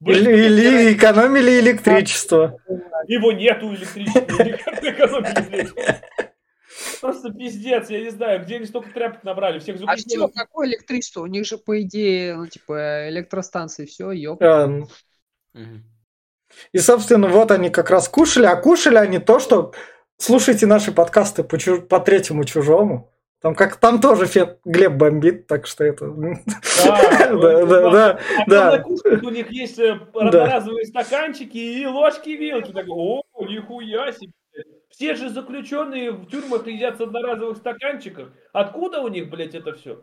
A: Блин, или, или экономили электричество.
D: Его нету электричества. Экономили. Просто пиздец, я не знаю, где они столько тряпок набрали, всех
C: А что, какое электричество? У них же, по идее, ну, типа, электростанции, все, ёп. Ну.
A: И, собственно, вот они как раз кушали, а кушали они то, что слушайте наши подкасты по, чуж... по третьему чужому. Там как там тоже Фет Глеб бомбит, так что это. Да,
D: да, да, да. У них есть э, одноразовые стаканчики и ложки и вилки. О, нихуя себе. Все же заключенные в тюрьмах едят с одноразовых стаканчиков. Откуда у них, блядь, это все?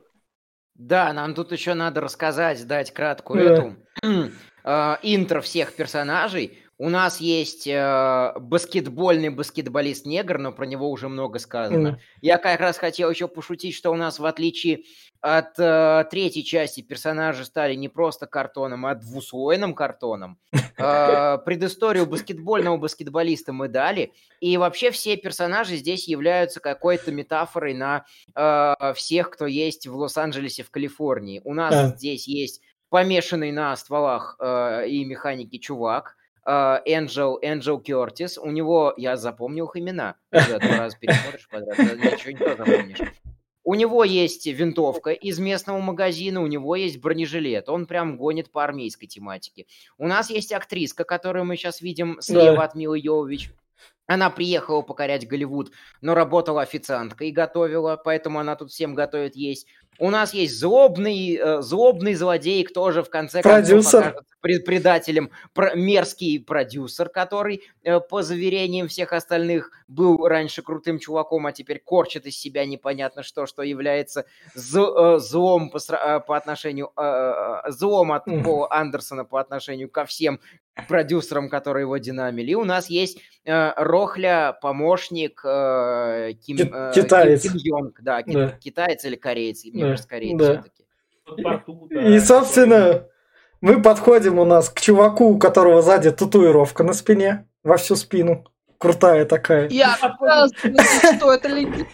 B: Да, нам тут еще надо рассказать, дать краткую эту э, интро всех персонажей. У нас есть э, баскетбольный баскетболист-негр, но про него уже много сказано. Mm. Я как раз хотел еще пошутить, что у нас, в отличие от э, третьей части, персонажи стали не просто картоном, а двуслойным картоном. Э, предысторию баскетбольного баскетболиста мы дали. И вообще все персонажи здесь являются какой-то метафорой на э, всех, кто есть в Лос-Анджелесе, в Калифорнии. У нас mm. здесь есть помешанный на стволах э, и механике чувак, Энджел, Энджел Кертис, у него, я запомнил их имена, когда два раза пересмотришь подряд, ничего не запомнишь. У него есть винтовка из местного магазина, у него есть бронежилет, он прям гонит по армейской тематике. У нас есть актриска, которую мы сейчас видим слева да. от Милы Йовович. Она приехала покорять Голливуд, но работала официанткой и готовила, поэтому она тут всем готовит есть. У нас есть злобный, э, злобный злодей, кто же в конце концов окажется предателем, про, мерзкий продюсер, который, э, по заверениям всех остальных, был раньше крутым чуваком, а теперь корчит из себя непонятно что, что является э, злом по, э, по отношению, э, злом от Пола Андерсона по отношению ко всем продюсерам, которые его динамили. И у нас есть э, Рохля, помощник э, Ким, э,
A: китаец.
B: Ким, Ким Йонг, да, да. китаец или кореец, мне да. кореец
A: да. все-таки. И, собственно, мы подходим у нас к чуваку, у которого сзади татуировка на спине, во всю спину. Крутая такая.
C: Я что это легенда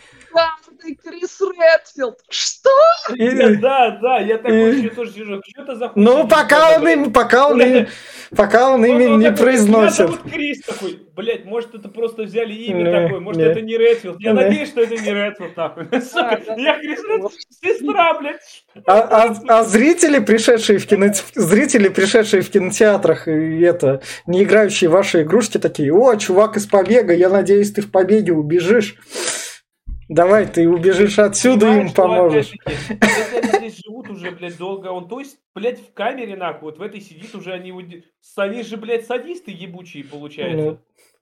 C: ты Крис Редфилд. Что?
D: И, да, да, я такой еще тоже сижу. Что это за
A: Ну, пока он им, пока он им, пока он имя не произносит.
D: Крис такой, блядь, может это просто взяли имя такое, может это не Редфилд. Я надеюсь, что это не Редфилд, нахуй. Я Крис Редфилд, сестра, блядь.
A: А, а, а зрители, пришедшие в кино, зрители, пришедшие в кинотеатрах и это, не играющие в ваши игрушки, такие, о, чувак из побега, я надеюсь, ты в побеге убежишь. Давай, ты убежишь отсюда и им поможешь.
D: Если они здесь живут уже, блядь, долго, он, то есть, блядь, в камере, нахуй, вот в этой сидит уже, они, они же, блядь, садисты ебучие, получается.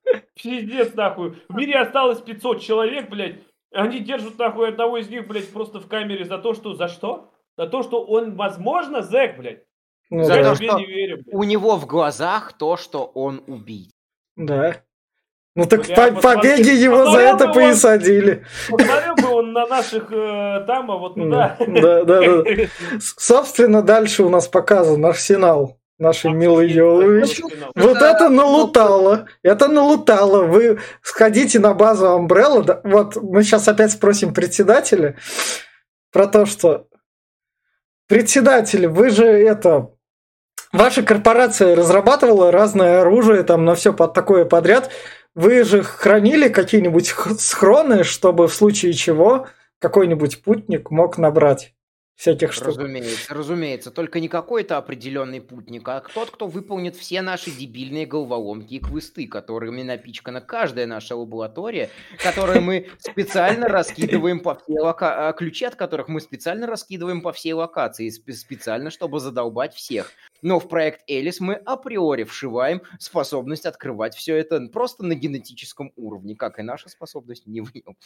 D: Ну. Пиздец, нахуй. В мире осталось 500 человек, блядь, они держат, нахуй, одного из них, блядь, просто в камере за то, что... За что? За то, что он, возможно, зэк, блядь.
B: Ну, за да. то, что не верю, блядь. у него в глазах то, что он убийца.
A: Да. Ну так по побеги его за это бы посадили.
D: Посмотрел бы он на наших э, там, вот туда.
A: Да, да, да. Собственно, дальше у нас показан арсенал нашей милой Йолович. Вот это налутало. Это налутало. Вы сходите на базу Umbrella. Вот мы сейчас опять спросим председателя про то, что председатель, вы же это... Ваша корпорация разрабатывала разное оружие там на все под такое подряд. Вы же хранили какие-нибудь схроны, чтобы в случае чего какой-нибудь путник мог набрать всяких штук.
B: Разумеется, разумеется. Только не какой-то определенный путник, а тот, кто выполнит все наши дебильные головоломки и квесты, которыми напичкана каждая наша лаборатория, которые мы специально раскидываем по всей локации, ключи от которых мы специально раскидываем по всей локации, специально, чтобы задолбать всех. Но в проект Элис мы априори вшиваем способность открывать все это просто на генетическом уровне, как и наша способность не в нем.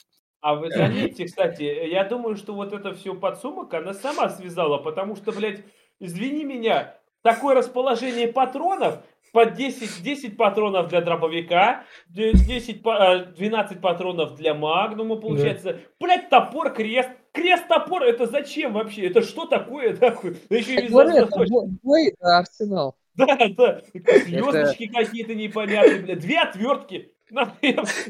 D: А вы заметьте, кстати, я думаю, что вот это все подсумок она сама связала, потому что, блядь, извини меня, такое расположение патронов, по 10, 10 патронов для дробовика, 10, 12 патронов для магнума, получается. Да. Блять, топор, крест. Крест, топор, это зачем вообще? Это что такое? Да еще и
C: бой, арсенал.
D: Да, да. Звездочки это... какие-то непонятные, блядь. Две отвертки.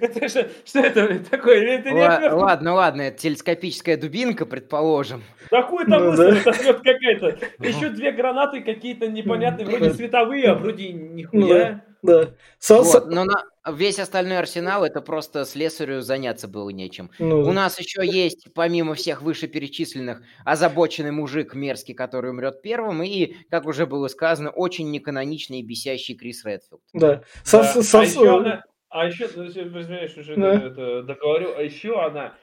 D: Это же, что это такое? Это не
B: Ла- ладно, ладно, это телескопическая дубинка, предположим.
D: Такой там ну, мысль, это какая-то. Еще две гранаты какие-то непонятные, вроде световые, а вроде нихуя.
A: Да.
B: Вот, но на весь остальной арсенал это просто слесарю заняться было нечем. Ну. У нас еще есть, помимо всех вышеперечисленных, озабоченный мужик мерзкий, который умрет первым, и, как уже было сказано, очень неканоничный и бесящий Крис Редфилд.
A: Да.
D: да. Со, а со, еще она, а еще, ну, извиняюсь, уже да. это, договорю, а еще она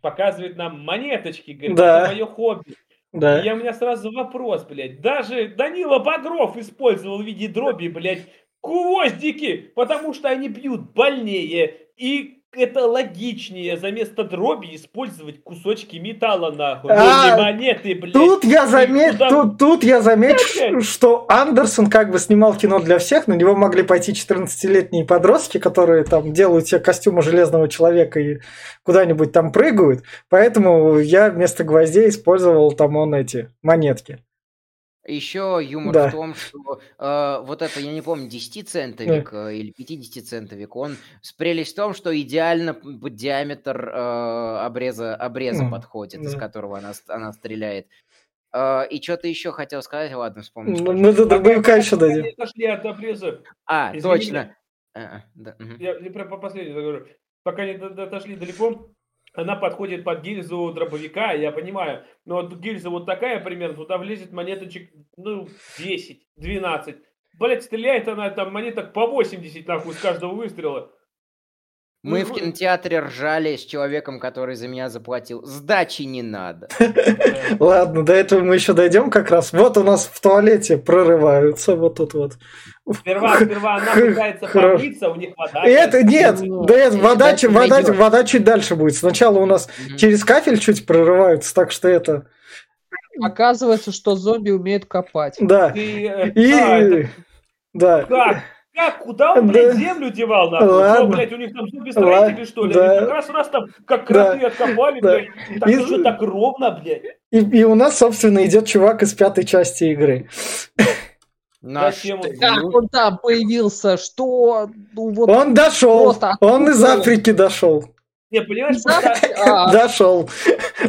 D: показывает нам монеточки, говорит, да. это мое хобби. Да. И у меня сразу вопрос, блядь. Даже Данила Багров использовал в виде дроби, блядь, гвоздики, потому что они бьют больнее. И это логичнее за место дроби использовать кусочки металла нахуй. А, монеты, блядь.
A: Тут я замечу, туда... тут, тут я замечу, что Андерсон как бы снимал кино для всех, на него могли пойти 14-летние подростки, которые там делают себе костюмы железного человека и куда-нибудь там прыгают. Поэтому я вместо гвоздей использовал там он эти монетки.
B: Еще юмор да. в том, что э, вот это, я не помню, 10-центовик да. э, или 50-центовик, он с прелесть в том, что идеально под диаметр э, обреза, обреза mm. подходит, да. из которого она, она стреляет. Uh, и что-то еще хотел сказать, ладно, вспомню.
A: Ну, мы до дробовика еще дадим.
D: Отошли от обреза.
B: А, Извини точно.
D: А, да, угу. Я, я прям по последнему говорю. Пока не отошли далеко, она подходит под гильзу дробовика, я понимаю. Но вот гильза вот такая примерно, туда влезет монеточек, ну, 10, 12. Блять, стреляет она там монеток по 80, нахуй, с каждого выстрела.
B: Мы ну, в кинотеатре ржали с человеком, который за меня заплатил. Сдачи не надо.
A: Ладно, до этого мы еще дойдем как раз. Вот у нас в туалете прорываются вот тут вот.
D: Сперва, сперва она пытается помыться, у них вода.
A: Это нет, да нет, вода, вода, вода чуть дальше будет. Сначала у нас через кафель чуть прорываются, так что это.
C: Оказывается, что зомби умеют копать.
A: Да. И, а, да.
D: Как? Куда он, блядь, землю девал, нахуй? Ладно. Что, блядь, у них там зомби-строители, что ли? Да. Они как раз раз там, как кроты да. откопали, да. блядь. Так и... уже так ровно, блядь.
A: И, и у нас, собственно, идет чувак из пятой части игры.
C: Наш как он там появился, что...
A: Ну, вот он дошел, он из Африки дошел.
D: Не, понимаешь,
A: просто... Дошел.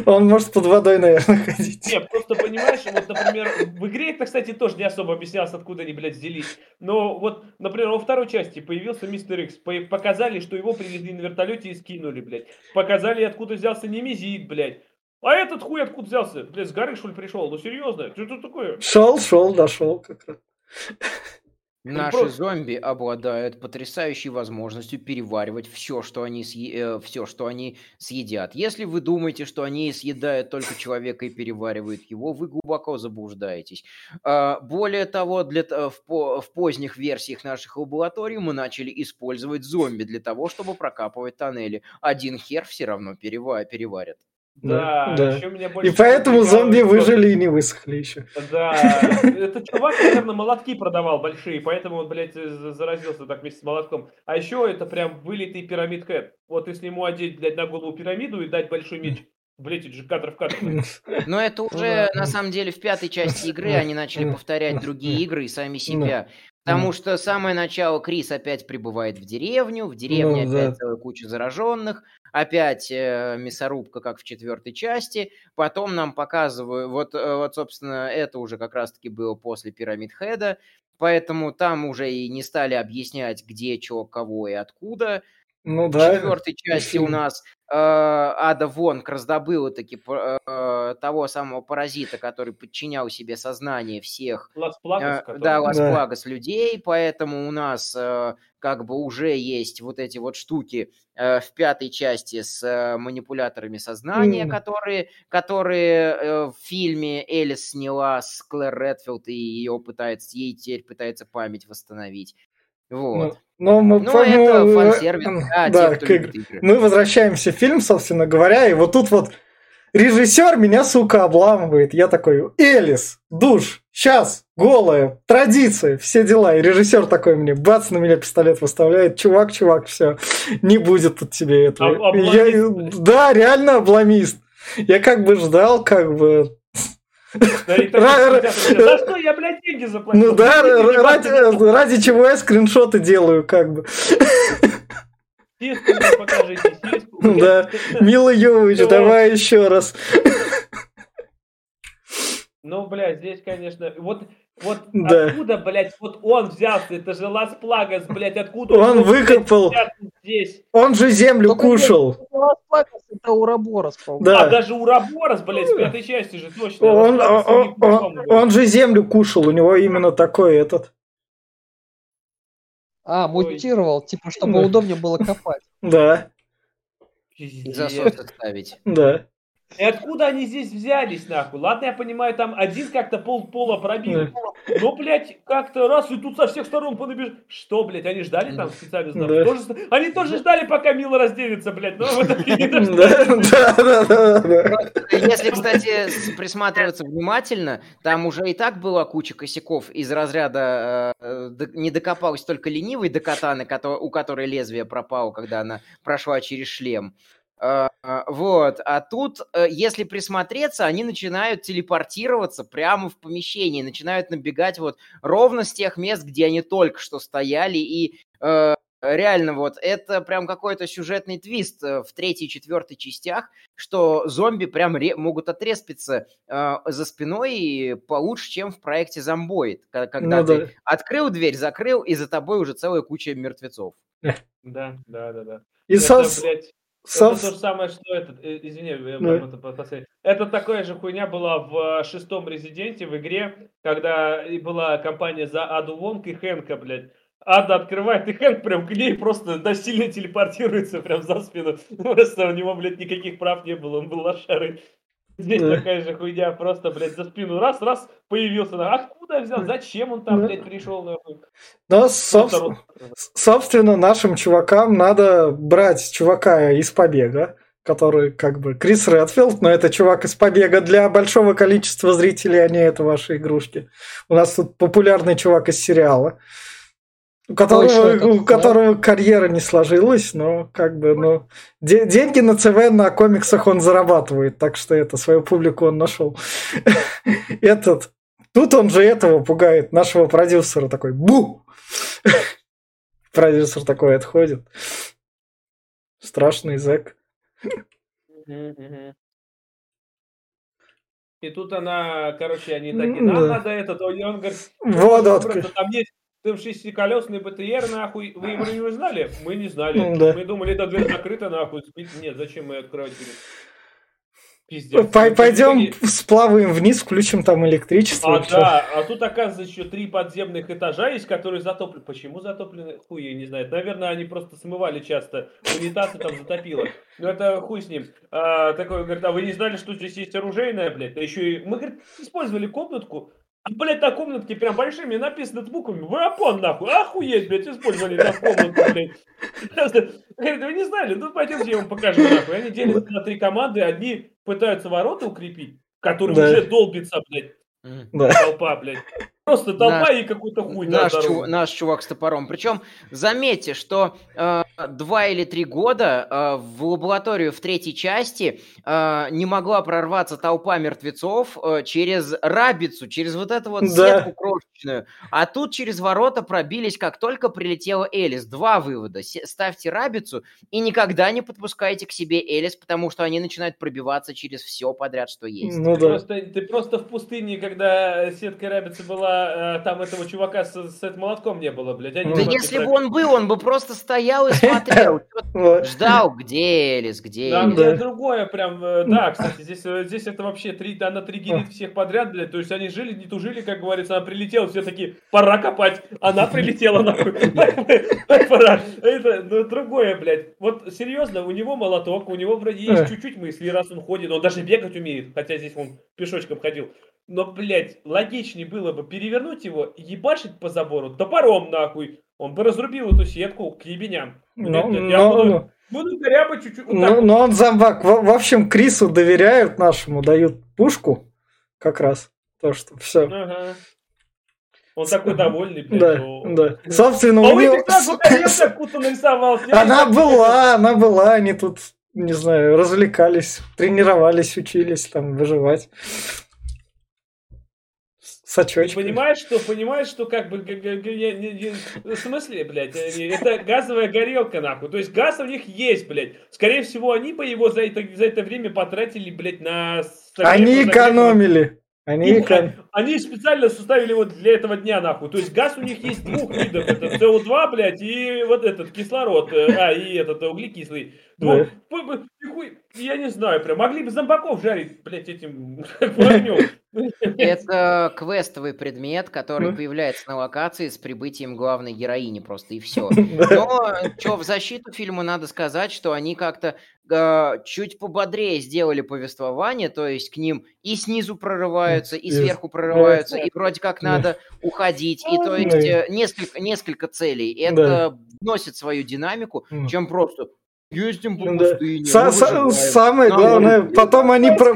A: Он может под водой, наверное, ходить.
D: Не, просто понимаешь, вот, например, в игре это, кстати, тоже не особо объяснялось, откуда они, блядь, взялись. Но вот, например, во второй части появился Мистер Икс. Показали, что его привезли на вертолете и скинули, блядь. Показали, откуда взялся Немезит, блядь. А этот хуй откуда взялся? Блядь, с горы, что ли, пришел? Ну, серьезно? Что тут такое?
A: Шел, шел, дошел как раз.
B: Наши просто... зомби обладают потрясающей возможностью переваривать все, что они съе... Э, все, что они съедят. Если вы думаете, что они съедают только человека и переваривают его, вы глубоко заблуждаетесь. А, более того, для... в, по... в поздних версиях наших лабораторий мы начали использовать зомби для того, чтобы прокапывать тоннели. Один хер все равно перева... переварят.
D: Да, да. Еще меня
A: больше и поэтому зомби что... выжили и не высохли еще.
D: Да, этот чувак, наверное, молотки продавал большие, поэтому он, блядь, заразился так вместе с молотком. А еще это прям вылитый пирамид кэт. Вот если ему одеть, блядь, на голову пирамиду и дать большой меч, Блять, это же кадр в кадр.
B: Но это уже, на самом деле, в пятой части игры они начали повторять другие игры и сами себя. Потому что самое начало Крис опять прибывает в деревню, в деревне ну, опять да. целая куча зараженных, опять э, мясорубка, как в четвертой части, потом нам показывают, вот, э, вот, собственно, это уже как раз-таки было после Пирамид Хеда, поэтому там уже и не стали объяснять, где, что, кого и откуда,
A: ну да.
B: В четвертой части у нас э, Ада Вонг раздобыла таки э, того самого паразита, который подчинял себе сознание всех.
D: Лас-Плагас,
B: э, да, Лас-Плагас да. людей, поэтому у нас э, как бы уже есть вот эти вот штуки э, в пятой части с э, манипуляторами сознания, мм. которые, которые э, в фильме Элис сняла с Клэр Редфилд и ее пытается, ей теперь пытается память восстановить. Вот.
A: Но мы, ну, это э, фан-сервис, да, да тех, как, Мы возвращаемся в фильм, собственно говоря, и вот тут вот режиссер меня, сука, обламывает. Я такой, Элис, душ, сейчас, голая, традиция, все дела. И режиссер такой мне, бац, на меня пистолет выставляет. Чувак, чувак, все, не будет тут тебе этого. Об, я, да, реально обломист. Я как бы ждал, как бы
D: за что я, блядь, деньги заплатил?
A: Ну да, ради чего я скриншоты делаю, как бы.
D: Покажите.
A: Да, Мила Йович, давай еще раз.
D: Ну, блядь, здесь, конечно, вот вот да. откуда, блядь, вот он взялся, это же Лас Плагас, блядь, откуда
A: он, он выкопал, здесь? Он же землю Только кушал. Лас
C: Плагас это Ураборос,
D: по-моему. Да. А даже Ураборос, блядь, в пятой части же точно.
A: Он, он, он, он же землю кушал, у него именно такой этот.
C: А, мутировал, типа, чтобы удобнее было копать.
A: Да.
B: Засос ставить.
A: Да.
D: И откуда они здесь взялись, нахуй? Ладно, я понимаю, там один как-то пол пола пробил. Но, блядь, как-то раз и тут со всех сторон понабеж... Что, блядь, они ждали там специально? Да. Тоже... Они тоже ждали, пока Мила разденется, блядь, но в итоге не Да,
B: да, да. Если, кстати, присматриваться внимательно, там уже и так была куча косяков из разряда э, не докопалась только ленивый до катаны, у которой лезвие пропало, когда она прошла через шлем. А, вот, а тут, э, если присмотреться, они начинают телепортироваться прямо в помещении, начинают набегать вот ровно с тех мест, где они только что стояли, и э, реально вот это прям какой-то сюжетный твист э, в третьей и четвертой частях, что зомби прям ре- могут отреспиться э, за спиной и получше, чем в проекте Зомбоид, когда ну, ты да. открыл дверь, закрыл, и за тобой уже целая куча мертвецов.
D: Да, да, да, да.
A: И, это, со... блядь,
D: это то же самое, что этот, э, извини, я да. это, это такая же хуйня была в шестом Резиденте в игре, когда была компания за Аду Вонг и Хэнка, блядь. Ада открывает, и Хэнк прям к ней просто насильно телепортируется прям за спину. Просто у него, блядь, никаких прав не было, он был лошарой. Здесь да. такая же хуйня, просто, блядь, за спину раз, раз, появился. Откуда взял? Зачем он там, блядь, пришел? Нахуй?
A: Но, соб... собственно, нашим чувакам надо брать чувака из побега, который как бы Крис Редфилд, но это чувак из побега для большого количества зрителей, а не это ваши игрушки. У нас тут популярный чувак из сериала у которого, у которого карьера не сложилась, но как бы, ну, де- деньги на ЦВ на комиксах он зарабатывает, так что это свою публику он нашел. Этот, тут он же этого пугает, нашего продюсера такой, бу! Продюсер такой отходит. Страшный зэк.
D: И тут она, короче, они такие, нам надо это, то он говорит,
A: вот,
D: там есть там шестиколесный БТР, нахуй. Вы его не знали? Мы не знали. Ну, да. Мы думали, эта дверь закрыта, нахуй. Нет, зачем мы открывать будем?
A: Пиздец. Пойдем сплаваем вниз, включим там электричество.
D: А, да, а тут, оказывается, еще три подземных этажа есть, которые затоплены. Почему затоплены? Хуй я не знаю. Наверное, они просто смывали часто. Унитазы там затопило. Ну, это хуй с ним. А, такой, говорит, а вы не знали, что здесь есть оружейное, блядь? Да еще и... Мы, говорит, использовали комнатку, а, блядь, на комнатке прям большими написано буквами «Вапон, нахуй!» Охуеть, блядь, использовали на комнатку, блядь. Говорит, вы не знали? Ну, пойдемте, я вам покажу, нахуй. Они делятся на три команды. Одни пытаются ворота укрепить, которые да. уже долбится, блядь, да. толпа, блядь. Просто толпа на, и какой-то хуй.
B: Наш, чув, наш чувак с топором. Причем заметьте, что э, два или три года э, в лабораторию в третьей части э, не могла прорваться толпа мертвецов э, через рабицу, через вот эту вот да. сетку крошечную. А тут через ворота пробились, как только прилетела Элис. Два вывода. Ставьте рабицу и никогда не подпускайте к себе Элис, потому что они начинают пробиваться через все подряд, что есть.
D: Ну, да. просто, ты просто в пустыне, когда сетка рабицы была Э, там этого чувака с, с этим молотком не было, блядь.
B: Они да если бы он был, он бы просто стоял и смотрел, ждал, где Элис, где
D: Там да. другое прям, э, да, кстати, здесь, э, здесь это вообще, три, она триггерит всех подряд, блядь, то есть они жили, не тужили, как говорится, она прилетела, все такие, пора копать, она прилетела, нахуй, пора. Это ну, другое, блядь. Вот серьезно, у него молоток, у него вроде есть чуть-чуть мысли, раз он ходит, он даже бегать умеет, хотя здесь он пешочком ходил. Но, блядь, логичнее было бы перевернуть его и ебашить по забору топором нахуй. Он бы разрубил эту сетку к ебеням.
A: Ну, блядь, я но, буду, но, буду корябать чуть-чуть. Вот но, но он зомбак. В, в общем, Крису доверяют нашему, дают пушку. Как раз. То, что все. Ага.
D: Он такой довольный, блядь.
A: Да, что... да. Собственно, а у него... Она была, она была, они тут, не знаю, развлекались, тренировались, учились там выживать
D: с очочкой. Понимаешь, что, понимаешь, что как бы, в смысле, блядь, это газовая горелка, нахуй. То есть газ у них есть, блядь. Скорее всего, они бы его за это, за это время потратили, блядь, на...
A: Они экономили.
D: Они, и, кон... они специально составили вот для этого дня, нахуй. То есть газ у них есть двух видов. Это СО2, блядь, и вот этот кислород. Э, а, и этот углекислый. Двух, да. Я не знаю, прям могли бы зомбаков жарить, блядь, этим огнем.
B: Это квестовый предмет, который ну. появляется на локации с прибытием главной героини просто и все. Но что в защиту фильма надо сказать, что они как-то чуть пободрее сделали повествование, то есть к ним и снизу прорываются, и сверху прорываются, и вроде как надо уходить, и то есть э, несколько несколько целей. Это вносит свою динамику, чем просто Ездим по пустыне.
A: Са -са самое главное, потом они про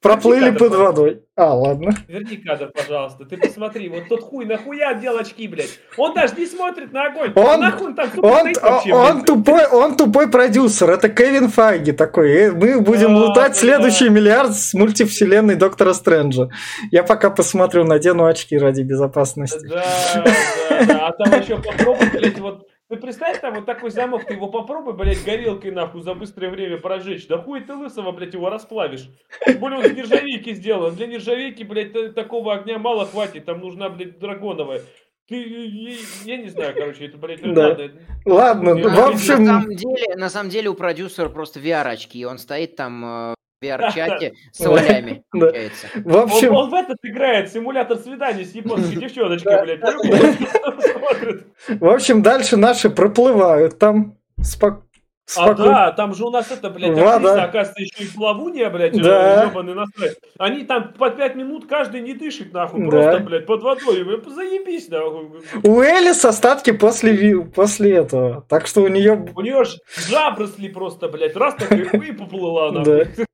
A: проплыли под водой. А, ладно.
D: Верни кадр, пожалуйста. Ты посмотри, вот тот хуй нахуя одел очки, блядь. Он даже не смотрит на огонь.
A: Он, нахуй он там он, вообще, он тупой, он тупой продюсер. Это Кевин Файги такой. Мы будем а, лутать следующий миллиард с мультивселенной Доктора Стрэнджа. Я пока посмотрю, надену очки ради безопасности.
D: Да, да, да. А там еще попробуй, блядь, вот ты представь, там вот такой замок, ты его попробуй, блядь, горелкой нахуй за быстрое время прожечь. Да хуй ты лысого, блядь, его расплавишь. Тем более он из нержавейки сделан. Для нержавейки, блядь, такого огня мало хватит. Там нужна, блядь, драгоновая. Ты, я не знаю, короче, это, блядь,
A: да. надо. Ладно, в общем...
B: На самом, деле, на самом деле у продюсера просто VR-очки, и он стоит там э, VR-чате с олями, получается.
D: В общем... Он, в этот играет, симулятор свидания с японской девчоночкой, блядь.
A: В общем, дальше наши проплывают там спокойно.
D: А да, там же у нас это, блядь, актриса, оказывается, еще и плавунья, блядь, да. ебаный насрать. Они там по пять минут каждый не дышит, нахуй, да. просто, блядь, под водой. Заебись, нахуй.
A: У Элис остатки после, после этого, так что у нее...
D: У нее же жабросли просто, блядь, раз так и поплыла, нахуй. Да.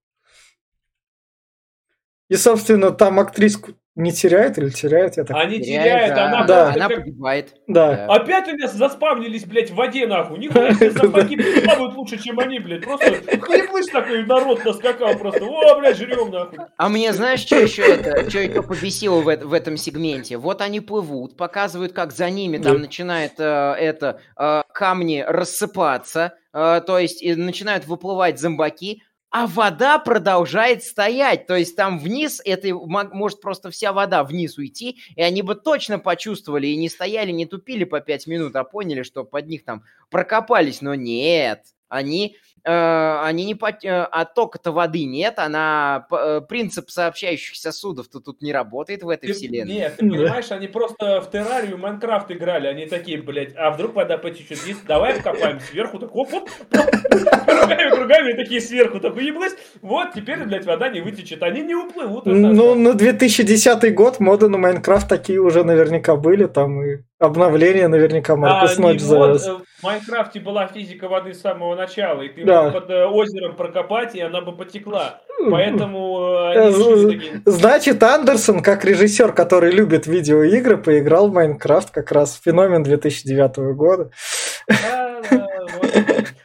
A: И, собственно, там актриску не теряет или теряет, я так
D: Они теряют, да. она,
A: да.
B: она как... погибает.
A: Да.
D: Опять у нас заспавнились, блядь, в воде, нахуй. Нихуя себе собаки плавают лучше, чем они, блядь. Просто хлебыш такой народ наскакал просто. О, блядь, жрем, нахуй.
B: А мне знаешь, что еще это, что еще побесило в, в этом сегменте? Вот они плывут, показывают, как за ними там начинает э, это э, камни рассыпаться, э, то есть и начинают выплывать зомбаки, а вода продолжает стоять. То есть там вниз, это может просто вся вода вниз уйти, и они бы точно почувствовали и не стояли, не тупили по пять минут, а поняли, что под них там прокопались. Но нет, они э, они не по... Э, оттока-то воды нет, она э, принцип сообщающихся сосудов-то тут не работает в этой
D: ты,
B: вселенной.
D: Нет, ты понимаешь, они просто в террарию Майнкрафт играли, они такие, блядь, а вдруг вода потечет вниз, давай вкопаем сверху, так оп, оп, кругами, кругами, такие сверху, так уеблась, вот, теперь, блядь, вода не вытечет, они не уплывут.
A: Ну, на 2010 год моды на Майнкрафт такие уже наверняка были, там и обновление наверняка Маркус а, Ночь завез.
D: Вот, в Майнкрафте была физика воды с самого начала, и ты да. мог под э, озером прокопать, и она бы потекла. Поэтому
A: э, Значит, Андерсон, как режиссер, который любит видеоигры, поиграл в Майнкрафт как раз феномен 2009 года.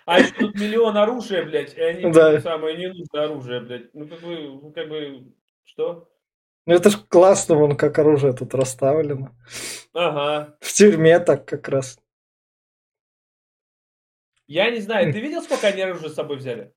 D: А еще тут миллион оружия, блядь, и они да. самое ненужное оружие, блядь. Ну, как бы, ну, как бы, что?
A: Ну, это ж классно, вон как оружие тут расставлено.
D: Ага.
A: В тюрьме так как раз.
D: Я не знаю, ты видел, сколько они оружия с собой взяли?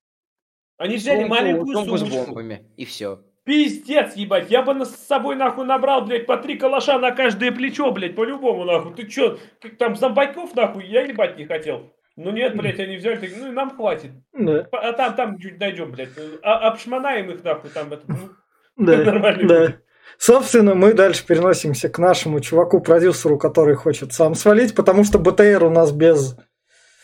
D: Они взяли сумку, маленькую сумку
B: с бомбами, и все.
D: Пиздец, ебать, я бы с собой нахуй набрал, блядь, по три калаша на каждое плечо, блядь, по-любому, нахуй. Ты чё, как там зомбаков, нахуй, я ебать не хотел. Ну нет, блядь, они взяли, так, ну нам хватит. Да. А там, там чуть найдем, блядь. А, обшмонаем их, нахуй, там это, ну,
A: да. Да. Собственно, мы дальше переносимся к нашему чуваку-продюсеру, который хочет сам свалить, потому что БТР у нас без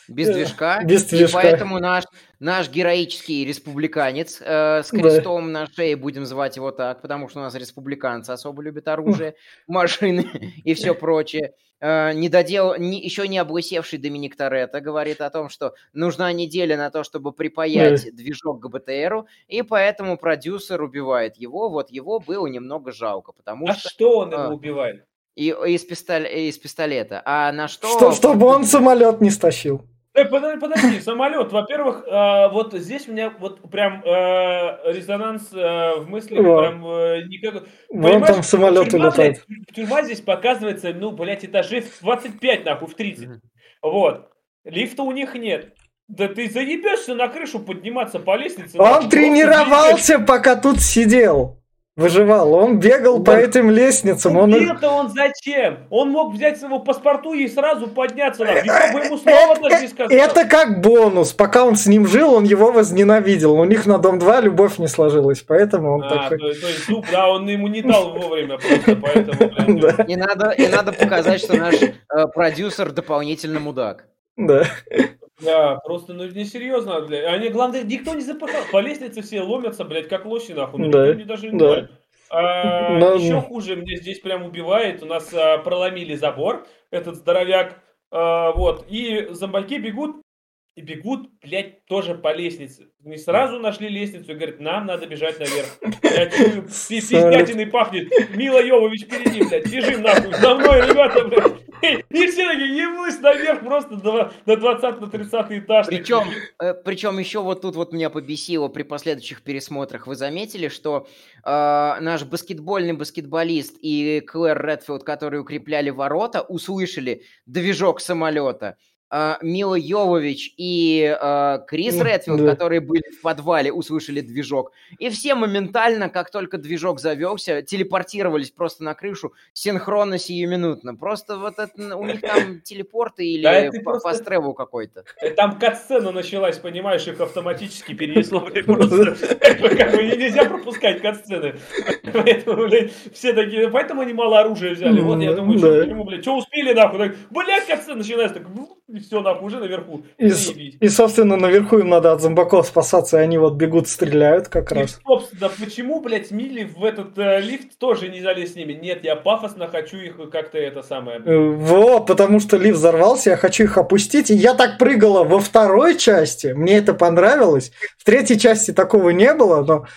B: без э, движка.
A: Без движка.
B: И поэтому наш, наш героический республиканец э, с крестом да. на шее, будем звать его так, потому что у нас республиканцы особо любят оружие, машины и все прочее. Э, не додел, не, еще не облысевший Доминик Торетто говорит о том, что нужна неделя на то, чтобы припаять да. движок к БТРу, и поэтому продюсер убивает его. Вот его было немного жалко, потому
D: а
B: что...
D: А что он его убивает?
B: И, из, пистоль, из пистолета. А на что...
A: что чтобы он самолет не стащил.
D: Э, подожди, подожди, самолет. Во-первых, э, вот здесь у меня вот прям э, резонанс э, в мыслях,
A: Во.
D: прям э, никак.
A: Вон там самолет тюрьма, улетает.
D: Блядь, тюрьма здесь показывается, ну, блядь, этажей в 25, нахуй, в 30. Mm-hmm. Вот. Лифта у них нет. Да ты заебешься на крышу подниматься по лестнице.
A: Он тренировался, пока тут сидел выживал. Он бегал он, по этим лестницам.
D: Он... Это он зачем? Он мог взять своего паспорту и сразу подняться. Нам. Никто бы ему слова даже не сказал.
A: Это как бонус. Пока он с ним жил, он его возненавидел. У них на Дом 2 любовь не сложилась, поэтому он а, такой...
D: То, то есть, ну, да, он ему не дал вовремя просто, поэтому...
B: Да. И, надо, и надо показать, что наш э, продюсер дополнительно мудак.
A: Да.
D: Да, просто, ну, не серьезно, блядь. Они, главное, никто не запахал. По лестнице все ломятся, блядь, как лоси, нахуй. Ну, да, никто даже не да. А, Но... Еще хуже, мне здесь прям убивает. У нас а, проломили забор, этот здоровяк. А, вот, и зомбаки бегут, и бегут, блядь, тоже по лестнице. Не сразу нашли лестницу и говорят, нам надо бежать наверх. Блядь, пиздятиной пахнет. Мила Йовович впереди, блядь, бежим нахуй. За мной, ребята, блядь. И все таки ебусь наверх просто на 20 на 30 этаж.
B: Причем, э, причем еще вот тут вот меня побесило при последующих пересмотрах. Вы заметили, что э, наш баскетбольный баскетболист и Клэр Редфилд, которые укрепляли ворота, услышали движок самолета Мила Йовович и э, Крис Редфилд, да. которые были в подвале, услышали движок. И все моментально, как только движок завелся, телепортировались просто на крышу синхронно сиюминутно. Просто вот это, у них там телепорты или да, по, просто... по какой-то.
D: Э, там кат-сцена началась, понимаешь, их автоматически перенесло. Нельзя пропускать кат-сцены. Поэтому, все такие, поэтому они мало оружия взяли. Вот я думаю, что почему, блядь, что успели, нахуй? Блядь, кат-сцена начинается, так, и все, нахуй, уже наверху.
A: И, и, собственно, наверху им надо от зомбаков спасаться, и они вот бегут, стреляют как и, раз.
D: Собственно, почему, блядь, Мили в этот э, лифт тоже не залез с ними? Нет, я пафосно хочу их как-то это самое...
A: Э, вот, потому что лифт взорвался, я хочу их опустить, и я так прыгала во второй части, мне это понравилось. В третьей части такого не было, но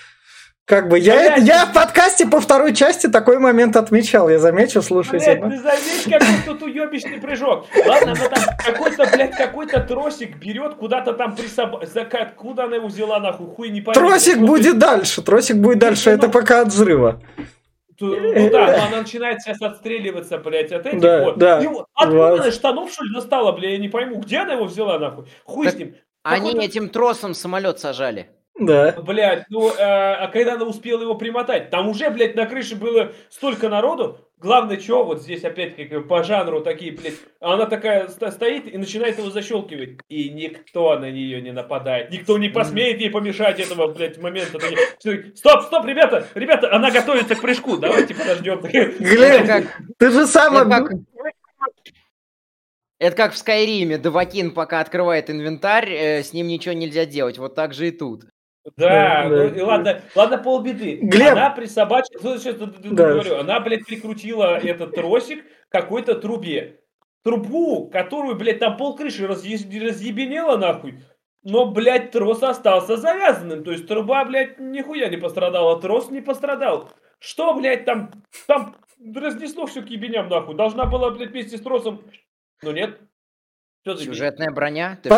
A: как бы я, я в подкасте по второй части такой момент отмечал, я замечу, слушайте.
D: Блядь, ну. ты заметь, какой тут уебищный прыжок. Ладно, она там какой-то, блядь, какой-то тросик берет, куда-то там присоб... Закат, куда она его взяла, нахуй, хуй не
A: понятно. Тросик будет дальше, тросик будет дальше, это пока от взрыва.
D: Ну да, но она начинает сейчас отстреливаться, блядь, от этих да, вот. Да, и вот откуда она штанов, что ли, достала, блядь, я не пойму, где она его взяла, нахуй? Хуй так с ним.
B: Они этим тросом самолет сажали.
A: Да.
D: Блядь, ну, э, а когда она успела его примотать? Там уже, блядь, на крыше было столько народу. Главное, что вот здесь опять как по жанру такие, блядь, она такая стоит и начинает его защелкивать. И никто на нее не нападает. Никто не посмеет ей помешать этого, блядь, момента. Стоп, стоп, ребята, ребята, она готовится к прыжку. Давайте подождем.
A: Глеб, ты же сам...
B: Это как в Скайриме. Давакин пока открывает инвентарь, э, с ним ничего нельзя делать. Вот так же и тут.
D: Да, да. Ну, ладно, ладно, полбеды.
A: Глеб...
D: Она присобачила, ну, сейчас да. говорю, она, блядь, прикрутила этот тросик какой-то трубе. Трубу, которую, блядь, там пол крыши разъебенела нахуй. но, блядь, трос остался завязанным. То есть труба, блядь, нихуя не пострадала, трос не пострадал. Что, блядь, там, там разнесло все к ебеням, нахуй. Должна была, блядь, вместе с тросом. Но нет,
B: Сюжетная броня?
A: Ты по,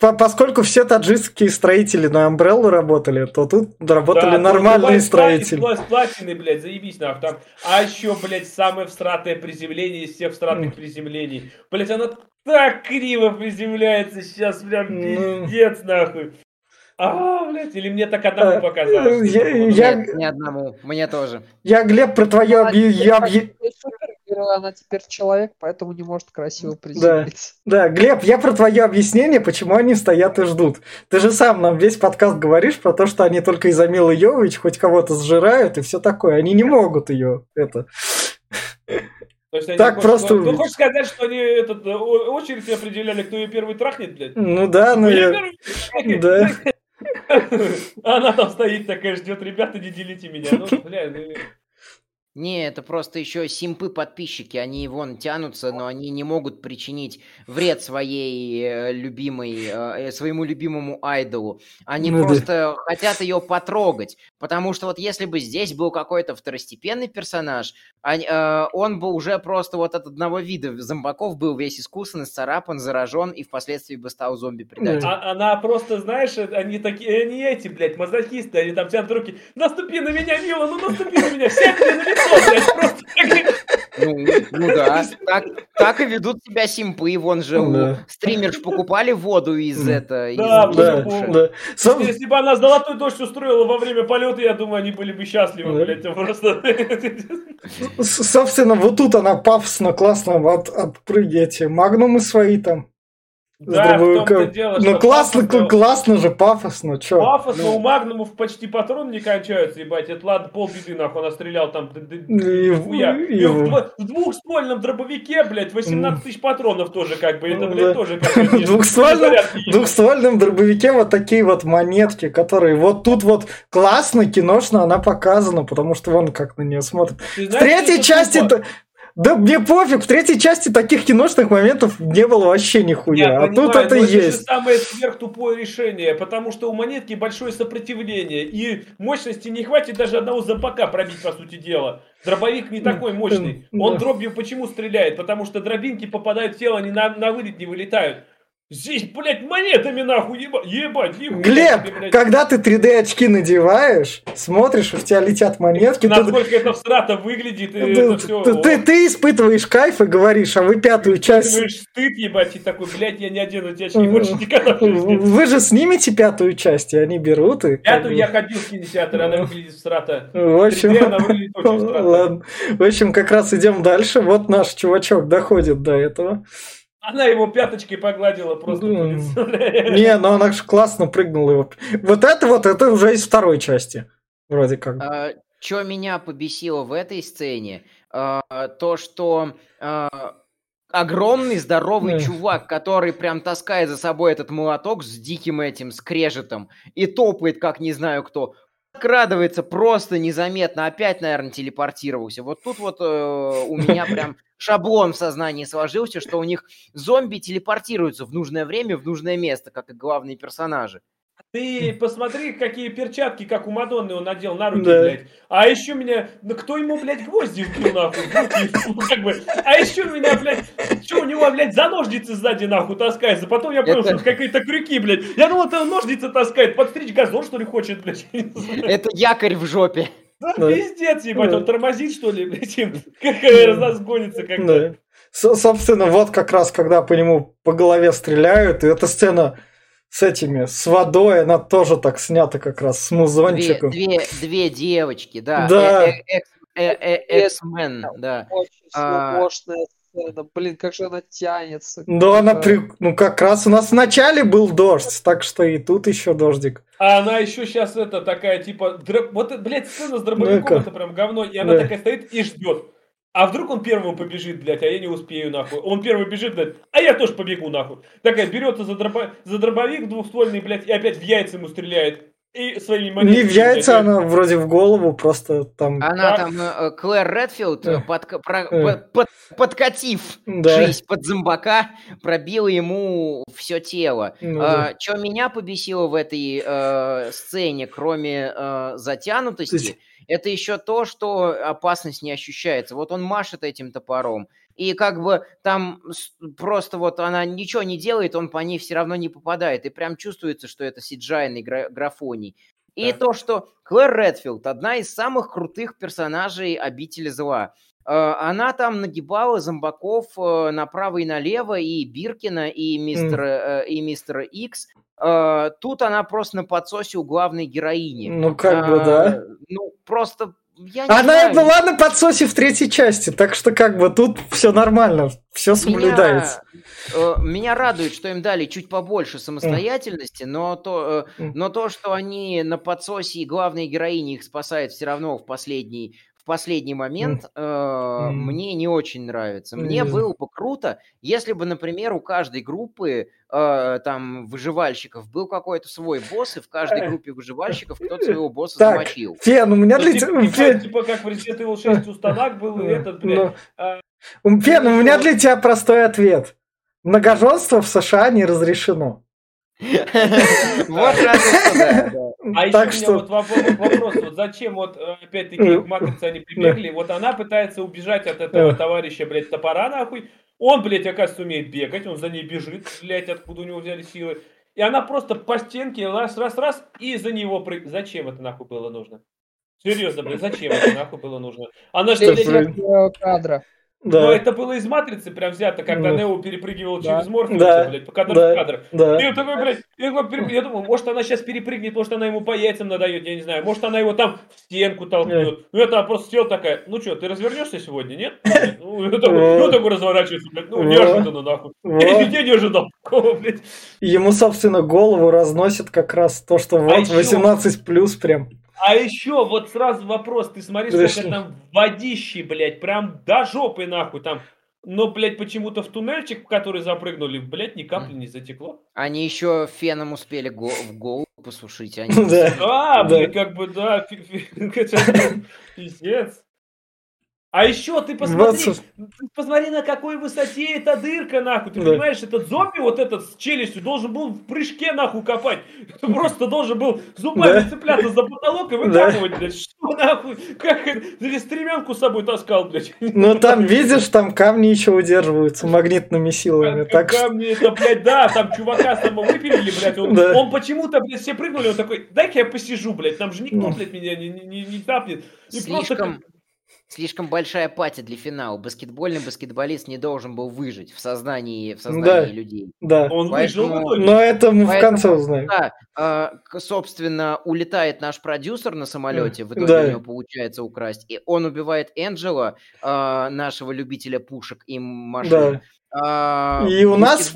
A: по, поскольку все таджикские строители на Umbrella работали, то тут работали да, нормальные тут, строители.
D: Платины, блядь, заебись нахуй там. А еще, блядь, самое всратое приземление из всех всратых приземлений. Блядь, оно так криво приземляется сейчас, прям ну. пиздец, нахуй. А, блядь, или мне так одному э, показалось?
B: Я, я... Нет, не одному, мне тоже.
A: Я, Глеб, про твое объявление
C: она теперь человек, поэтому не может красиво приземлиться.
A: Да, да, Глеб, я про твое объяснение, почему они стоят и ждут. Ты же сам нам весь подкаст говоришь про то, что они только из-за Милы Йовович хоть кого-то сжирают и все такое. Они не могут ее это...
D: То есть так хочешь, просто... Ты хочешь сказать, что они этот, очередь определяли, кто ее первый трахнет, блядь?
A: Ну да, ну я... Да.
D: Она там стоит такая, ждет, ребята, не делите меня. Ну, бля, ну...
B: Не, это просто еще симпы подписчики, они вон тянутся, но они не могут причинить вред своей э, любимой, э, э, своему любимому айдолу. Они ну, просто да. хотят ее потрогать, потому что вот если бы здесь был какой-то второстепенный персонаж, он бы уже просто вот от одного вида зомбаков был весь искусан, исцарапан, заражен и впоследствии бы стал зомби-предателем.
D: А, она просто, знаешь, они такие, они эти, блядь, мазохисты, они там тянут руки, наступи на меня, Мила, ну наступи на меня, сядь мне на
B: ну, ну да, так, так и ведут себя симпы. Вон же да. у стримерш покупали воду из это. Да, из
D: да, да. Сам... Если бы она золотой дождь устроила во время полета, я думаю, они были бы счастливы, да. блядь, просто.
A: Собственно, вот тут она пафосно, классно от, отпрыгивает. Магнумы свои там.
D: Да, в том-то дело,
A: Ну классно, пафосно, классно же, пафосно, чё?
D: Пафосно, ну. у Магнумов почти патроны не кончаются, ебать, это ладно, полбеды, нахуй, она стрелял там, и, и, и в, в двухствольном дробовике, блядь, 18 тысяч патронов тоже, как бы, это, блядь, тоже как
A: В двухствольном, двухствольном дробовике вот такие вот монетки, которые вот тут вот классно, киношно она показана, потому что вон как на нее смотрят. В третьей части... Да мне пофиг, в третьей части таких киношных моментов не было вообще нихуя. Я а понимаю, тут это есть. Это
D: самое сверхтупое решение, потому что у монетки большое сопротивление, и мощности не хватит даже одного запака пробить, по сути дела. Дробовик не такой мощный. Он дробью почему стреляет? Потому что дробинки попадают в тело, они на, на вылет не вылетают. Здесь, блядь, монетами нахуй еба, ебать.
A: ебать Глеб, тебе, когда ты 3D очки надеваешь, смотришь, у тебя летят монетки.
D: Насколько ты... это всрато выглядит, ты, это все.
A: Ты, ты, ты испытываешь кайф и говоришь, а вы пятую ты часть... Ты
D: стыд, ебать, и такой, блядь, я не одену эти очки больше никогда
A: Вы же снимете пятую часть, и они берут и...
D: Пятую я ходил в кинотеатр, она выглядит всрато.
A: В общем... она выглядит очень всрато. Ладно. В общем, как раз идем дальше. Вот наш чувачок доходит до этого.
D: Она его пяточкой погладила просто по
A: лицу. Не, ну она же классно прыгнула его. Вот это вот, это уже из второй части. Вроде как. А,
B: что меня побесило в этой сцене, а, то, что а, огромный здоровый чувак, который прям таскает за собой этот молоток с диким этим скрежетом и топает, как не знаю кто, крадывается просто незаметно, опять, наверное, телепортировался. Вот тут вот э, у меня прям шаблон в сознании сложился, что у них зомби телепортируются в нужное время, в нужное место, как и главные персонажи.
D: Ты посмотри, какие перчатки, как у Мадонны он надел на руки, да. блядь. А еще меня... Да кто ему, блядь, гвозди вбил, нахуй? Ну, как бы. А еще меня, блядь... Что у него, блядь, за ножницы сзади, нахуй, таскается? Потом я понял, это... что это какие-то крюки, блядь. Я думал, это ножницы таскает. Подстричь газон, что ли, хочет, блядь.
B: Это якорь в жопе.
D: Да, да. пиздец, ебать, да. он тормозит, что ли, блядь, как разгонится как-то. Да.
A: Собственно, вот как раз, когда по нему по голове стреляют, и эта сцена с этими, с водой, она тоже так снята как раз, с музончиком.
B: Две, две, две девочки, да.
A: Да.
B: Экс-мен, да.
C: Очень а, сцена, блин, как же она тянется.
A: Да, она при... ну как раз у нас в начале был дождь, так что и тут еще дождик.
D: А она еще сейчас это такая, типа, дроп... вот, блядь, сцена с дробовиком, это прям говно, и она да. такая стоит и ждет. А вдруг он первым побежит, блядь, а я не успею, нахуй. Он первый бежит, блядь, а я тоже побегу, нахуй. Такая берется за, дробо... за дробовик двухствольный, блядь, и опять в яйца ему стреляет. И своими
A: Не в яйца, она вроде в голову, просто там...
B: Она там, э, Клэр Редфилд, э, под, про, э. под, подкатив да. жизнь под зомбака, пробила ему все тело. Ну, а, да. Что меня побесило в этой э, сцене, кроме э, затянутости, есть... это еще то, что опасность не ощущается. Вот он машет этим топором, и как бы там просто вот она ничего не делает, он по ней все равно не попадает. И прям чувствуется, что это сиджайный графоний. И да. то, что Клэр Редфилд одна из самых крутых персонажей обители зла. Э, она там нагибала зомбаков э, направо и налево, и Биркина, и мистера, mm. и мистера Икс. Тут она просто на подсосе у главной героини.
A: Ну, как бы, да.
B: Ну, просто я
A: не Она знаю. была на подсосе в третьей части, так что как бы тут все нормально, все соблюдается.
B: Меня, э, меня радует, что им дали чуть побольше самостоятельности, но то, э, но то, что они на подсосе и главные героини их спасают все равно в последний в последний момент э, mm. мне не очень нравится. Мне mm. было бы круто, если бы, например, у каждой группы э, там выживальщиков был какой-то свой босс, и в каждой группе выживальщиков кто-то своего босса так, замочил.
A: Фен, у меня для
D: тебя... Ну, типа, типа как в Resident Evil 6 у Станак был и этот, блядь.
A: Фен, у меня для тебя простой ответ. Многоженство в США не разрешено.
B: Вот разве
D: А еще у меня вот вопрос, вот зачем вот э, опять-таки к матрице они прибегли, вот она пытается убежать от этого товарища, блядь, топора нахуй, он, блядь, оказывается, умеет бегать, он за ней бежит, блядь, откуда у него взяли силы, и она просто по стенке раз, раз, раз, и за него прыг... Зачем это нахуй было нужно? Серьезно, блядь, зачем это нахуй было нужно? Она же,
C: блядь, кадра.
D: Да. Но это было из матрицы прям взято, когда да. Нео перепрыгивал да. через Морфеуса, да. блядь, по кадр да. в кадр. Да. И он такой, блядь, я, я думаю, может она сейчас перепрыгнет, может она ему по яйцам надает, я не знаю, может она его там в стенку толкнет. Ну это просто сел такая, ну что, ты развернешься сегодня, нет? Ну, ну такой разворачивается, блядь, ну неожиданно нахуй. Я нигде не ожидал такого, блядь.
A: Ему, собственно, голову разносит как раз то, что а вот 18 плюс прям.
D: А еще вот сразу вопрос, ты смотри, сколько там водищи, блядь, прям до жопы нахуй там. Но, блядь, почему-то в туннельчик, в который запрыгнули, блядь, ни капли не затекло.
B: Они еще феном успели го в голову посушить. Они...
D: Да, а, блядь, как бы, да, пиздец. А еще ты посмотри, 20... посмотри, на какой высоте эта дырка, нахуй. Ты да. понимаешь, этот зомби вот этот с челюстью должен был в прыжке, нахуй, копать. Ты просто должен был зубами да. цепляться за потолок и выкапывать, да. блядь. Что, нахуй? Как Или стремянку с собой таскал, блядь.
A: Ну, там, видишь, там камни еще удерживаются магнитными силами.
D: Так камни, это, блядь, да, там чувака само выпилили, блядь. Он, да. он почему-то, блядь, все прыгнули, он такой, дай-ка я посижу, блядь, там же никто, блядь, меня не, не, не, не тапнет.
B: И Слишком... просто Слишком большая пати для финала. Баскетбольный баскетболист не должен был выжить в сознании, в сознании да, людей.
A: Да, он Поэтому, выжил Но это мы поэтому, в конце узнаем.
B: Да, э, собственно, улетает наш продюсер на самолете, в итоге да. у него получается украсть. И он убивает Энджела, э, нашего любителя пушек и машин.
A: Да. Э, и у нас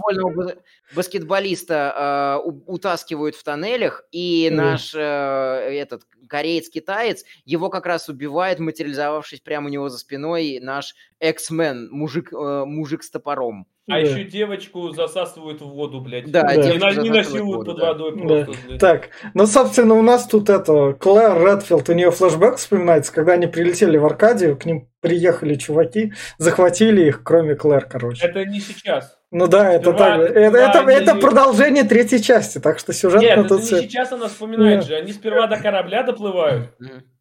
B: баскетболиста э, утаскивают в тоннелях, и mm. наш э, этот кореец-китаец, его как раз убивает, материализовавшись прямо у него за спиной, наш X-Men, мужик, э, мужик с топором.
D: А да. еще девочку засасывают в воду, блядь.
B: Да, да.
D: И, и насилуют под водой просто, да.
A: блядь. Так, ну, собственно, у нас тут это, Клэр Редфилд, у нее флешбэк вспоминается, когда они прилетели в Аркадию, к ним приехали чуваки, захватили их, кроме Клэр, короче.
D: Это не сейчас.
A: Ну да, это так. Это, это, они... это продолжение третьей части, так что сюжет
D: Нет, это не сейчас она вспоминает Нет. же. Они сперва до корабля доплывают.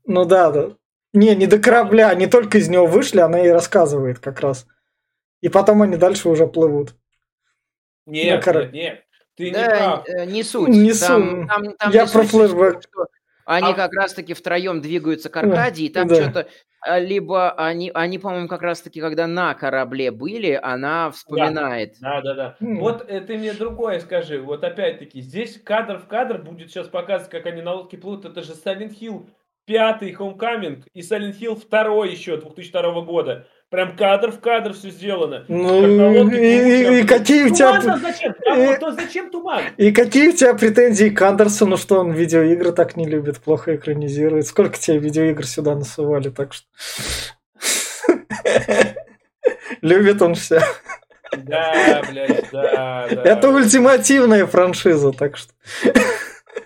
A: Ну да, да. Не, не до корабля, они только из него вышли, она и рассказывает как раз. И потом они дальше уже плывут.
D: Нет, кор... нет, нет. Ты да, не прав.
B: Э, не суть.
A: Не там, там, там Я не про флешбэк.
B: Они а... как раз-таки втроем двигаются к Аркадии, и там да. что-то а, либо они, они, по-моему, как раз-таки, когда на корабле были, она вспоминает.
D: Да, да, да. да. Mm. Вот э, ты мне другое скажи. Вот опять-таки, здесь кадр в кадр будет сейчас показывать, как они на лодке плывут. Это же Silent Hill пятый Homecoming и Silent Hill второй еще 2002 года. Прям кадр в кадр все сделано.
A: Ну, и, и, и какие у тебя...
D: зачем? А и, вот, зачем туман?
A: И какие у тебя претензии к Андерсону, что он видеоигры так не любит, плохо экранизирует? Сколько тебе видеоигр сюда насывали, так что... Любит он все.
D: Да, блядь, да, да.
A: Это ультимативная франшиза, так что...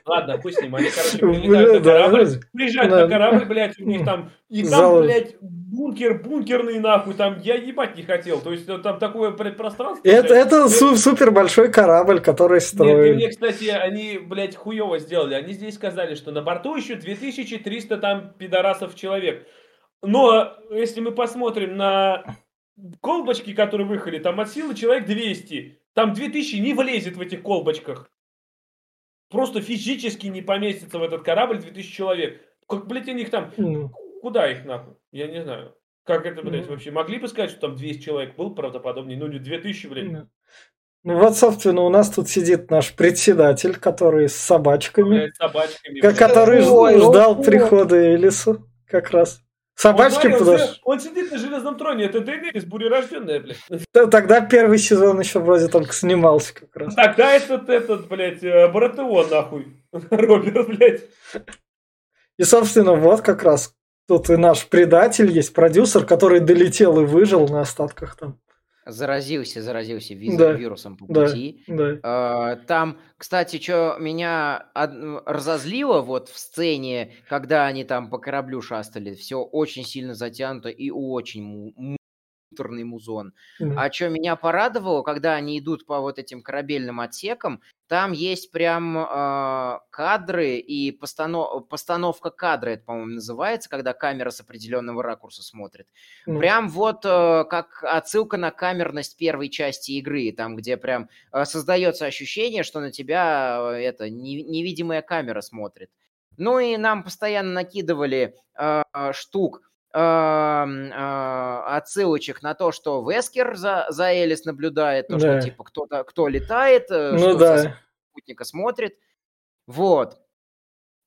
D: Ладно, пусть ним. Они, короче, прилетают на корабль, приезжают на корабль, блядь, у них там, и там, блядь, бункер, бункерный нахуй, там, я ебать не хотел. То есть, там такое пространство.
A: Это, это супер большой корабль, который строят. Нет,
D: мне, кстати, они, блядь, хуево сделали. Они здесь сказали, что на борту еще 2300 там пидорасов человек. Но, если мы посмотрим на колбочки, которые выехали, там от силы человек 200. Там 2000 не влезет в этих колбочках. Просто физически не поместится в этот корабль 2000 человек. Как, блядь, у них там... Mm. Куда их нахуй? Я не знаю. Как это, блядь, mm. вообще? Могли бы сказать, что там 200 человек был правдоподобнее? Ну, не 2000, блядь. Mm.
A: Ну вот, собственно, у нас тут сидит наш председатель, который с собачками. Блядь, собачками. Который ой, ждал прихода Элису как раз. Собачки
D: он, подошли. Он сидит на железном троне, это Дейнерис бурерожденная, блядь.
A: Тогда первый сезон еще вроде только снимался как раз.
D: Тогда этот, этот, блядь, э, Братеон, нахуй. Роберт, блядь.
A: И, собственно, вот как раз тут и наш предатель есть, продюсер, который долетел и выжил на остатках там
B: заразился, заразился виз- да, вирусом по пути. Да, да. Там, кстати, что меня разозлило вот в сцене, когда они там по кораблю шастали, все очень сильно затянуто и очень муторный музон. Mm-hmm. А что меня порадовало, когда они идут по вот этим корабельным отсекам, там есть прям э, кадры и постанов... постановка кадра, это, по-моему, называется, когда камера с определенного ракурса смотрит. Mm-hmm. Прям вот э, как отсылка на камерность первой части игры, там, где прям э, создается ощущение, что на тебя э, это не... невидимая камера смотрит. Ну и нам постоянно накидывали э, штук, отсылочек на то, что Вескер за, за Элис наблюдает, то, да. что типа кто-то, кто летает, э, ну, что да. спутника смотрит. Вот.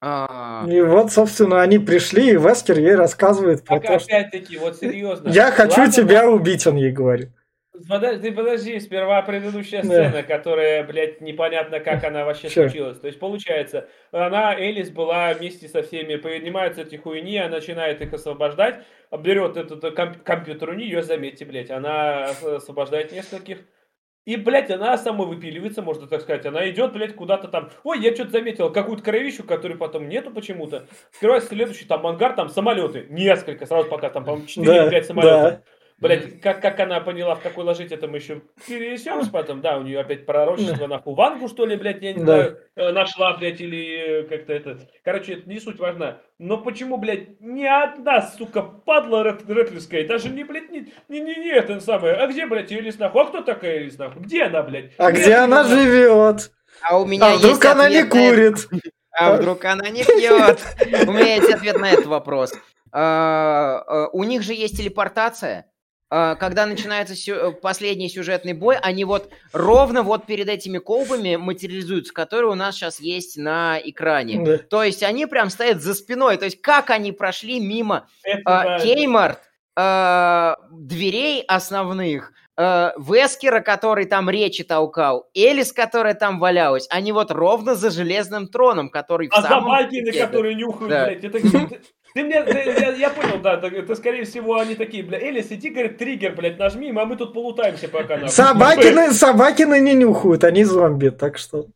A: А... И вот, собственно, они пришли, и Вескер ей рассказывает
D: про так, то, опять-таки, вот серьезно.
A: Я хочу Ладно, тебя убить, он ей говорит.
D: Подожди, подожди, сперва предыдущая сцена, да. которая, блядь, непонятно, как она вообще Че? случилась. То есть, получается, она, Элис, была вместе со всеми, поднимаются эти хуйни, она начинает их освобождать, берет этот комп- компьютер у нее, заметьте, блядь, она освобождает нескольких. И, блядь, она сама выпиливается, можно так сказать. Она идет, блядь, куда-то там. Ой, я что-то заметил, какую-то кровищу, которой потом нету почему-то. Открывается следующий там ангар, там самолеты. Несколько, сразу пока там, по-моему, 4-5 да, самолетов. Да. Блять, как, как она поняла, в какой ложить это мы еще перенесемся потом. Да, у нее опять пророчество на Вангу, что ли, блядь, я не да. знаю, э, нашла, блядь, или как-то это. Короче, это не суть важна. Но почему, блядь, ни одна, сука, падла рэплерская, даже не, блядь, не, не, не, не это самое. А где, блядь, Элис нахуй? А кто такая Элис нахуй? Где она, блядь?
A: А где, где она живет?
B: А у меня а
A: есть вдруг она не курит?
B: А вдруг она не пьет? У меня есть ответ на этот вопрос. А, а, у них же есть телепортация. А, когда начинается сю- э, последний сюжетный бой, они вот ровно вот перед этими колбами материализуются, которые у нас сейчас есть на экране. Да. То есть они прям стоят за спиной. То есть как они прошли мимо э, Кеймарт, э, дверей основных, э, Вескера, который там речи толкал, Элис, которая там валялась, они вот ровно за железным троном, который
D: а в самом... А собаки, которые нюхают, да. блядь, это ты мне, я, я понял, да, это, скорее всего они такие, бля, Элис, иди, говорит, триггер, блядь, нажми, а мы тут полутаемся пока. Нахуй.
A: Собакины, собакины не нюхают, они зомби, так что...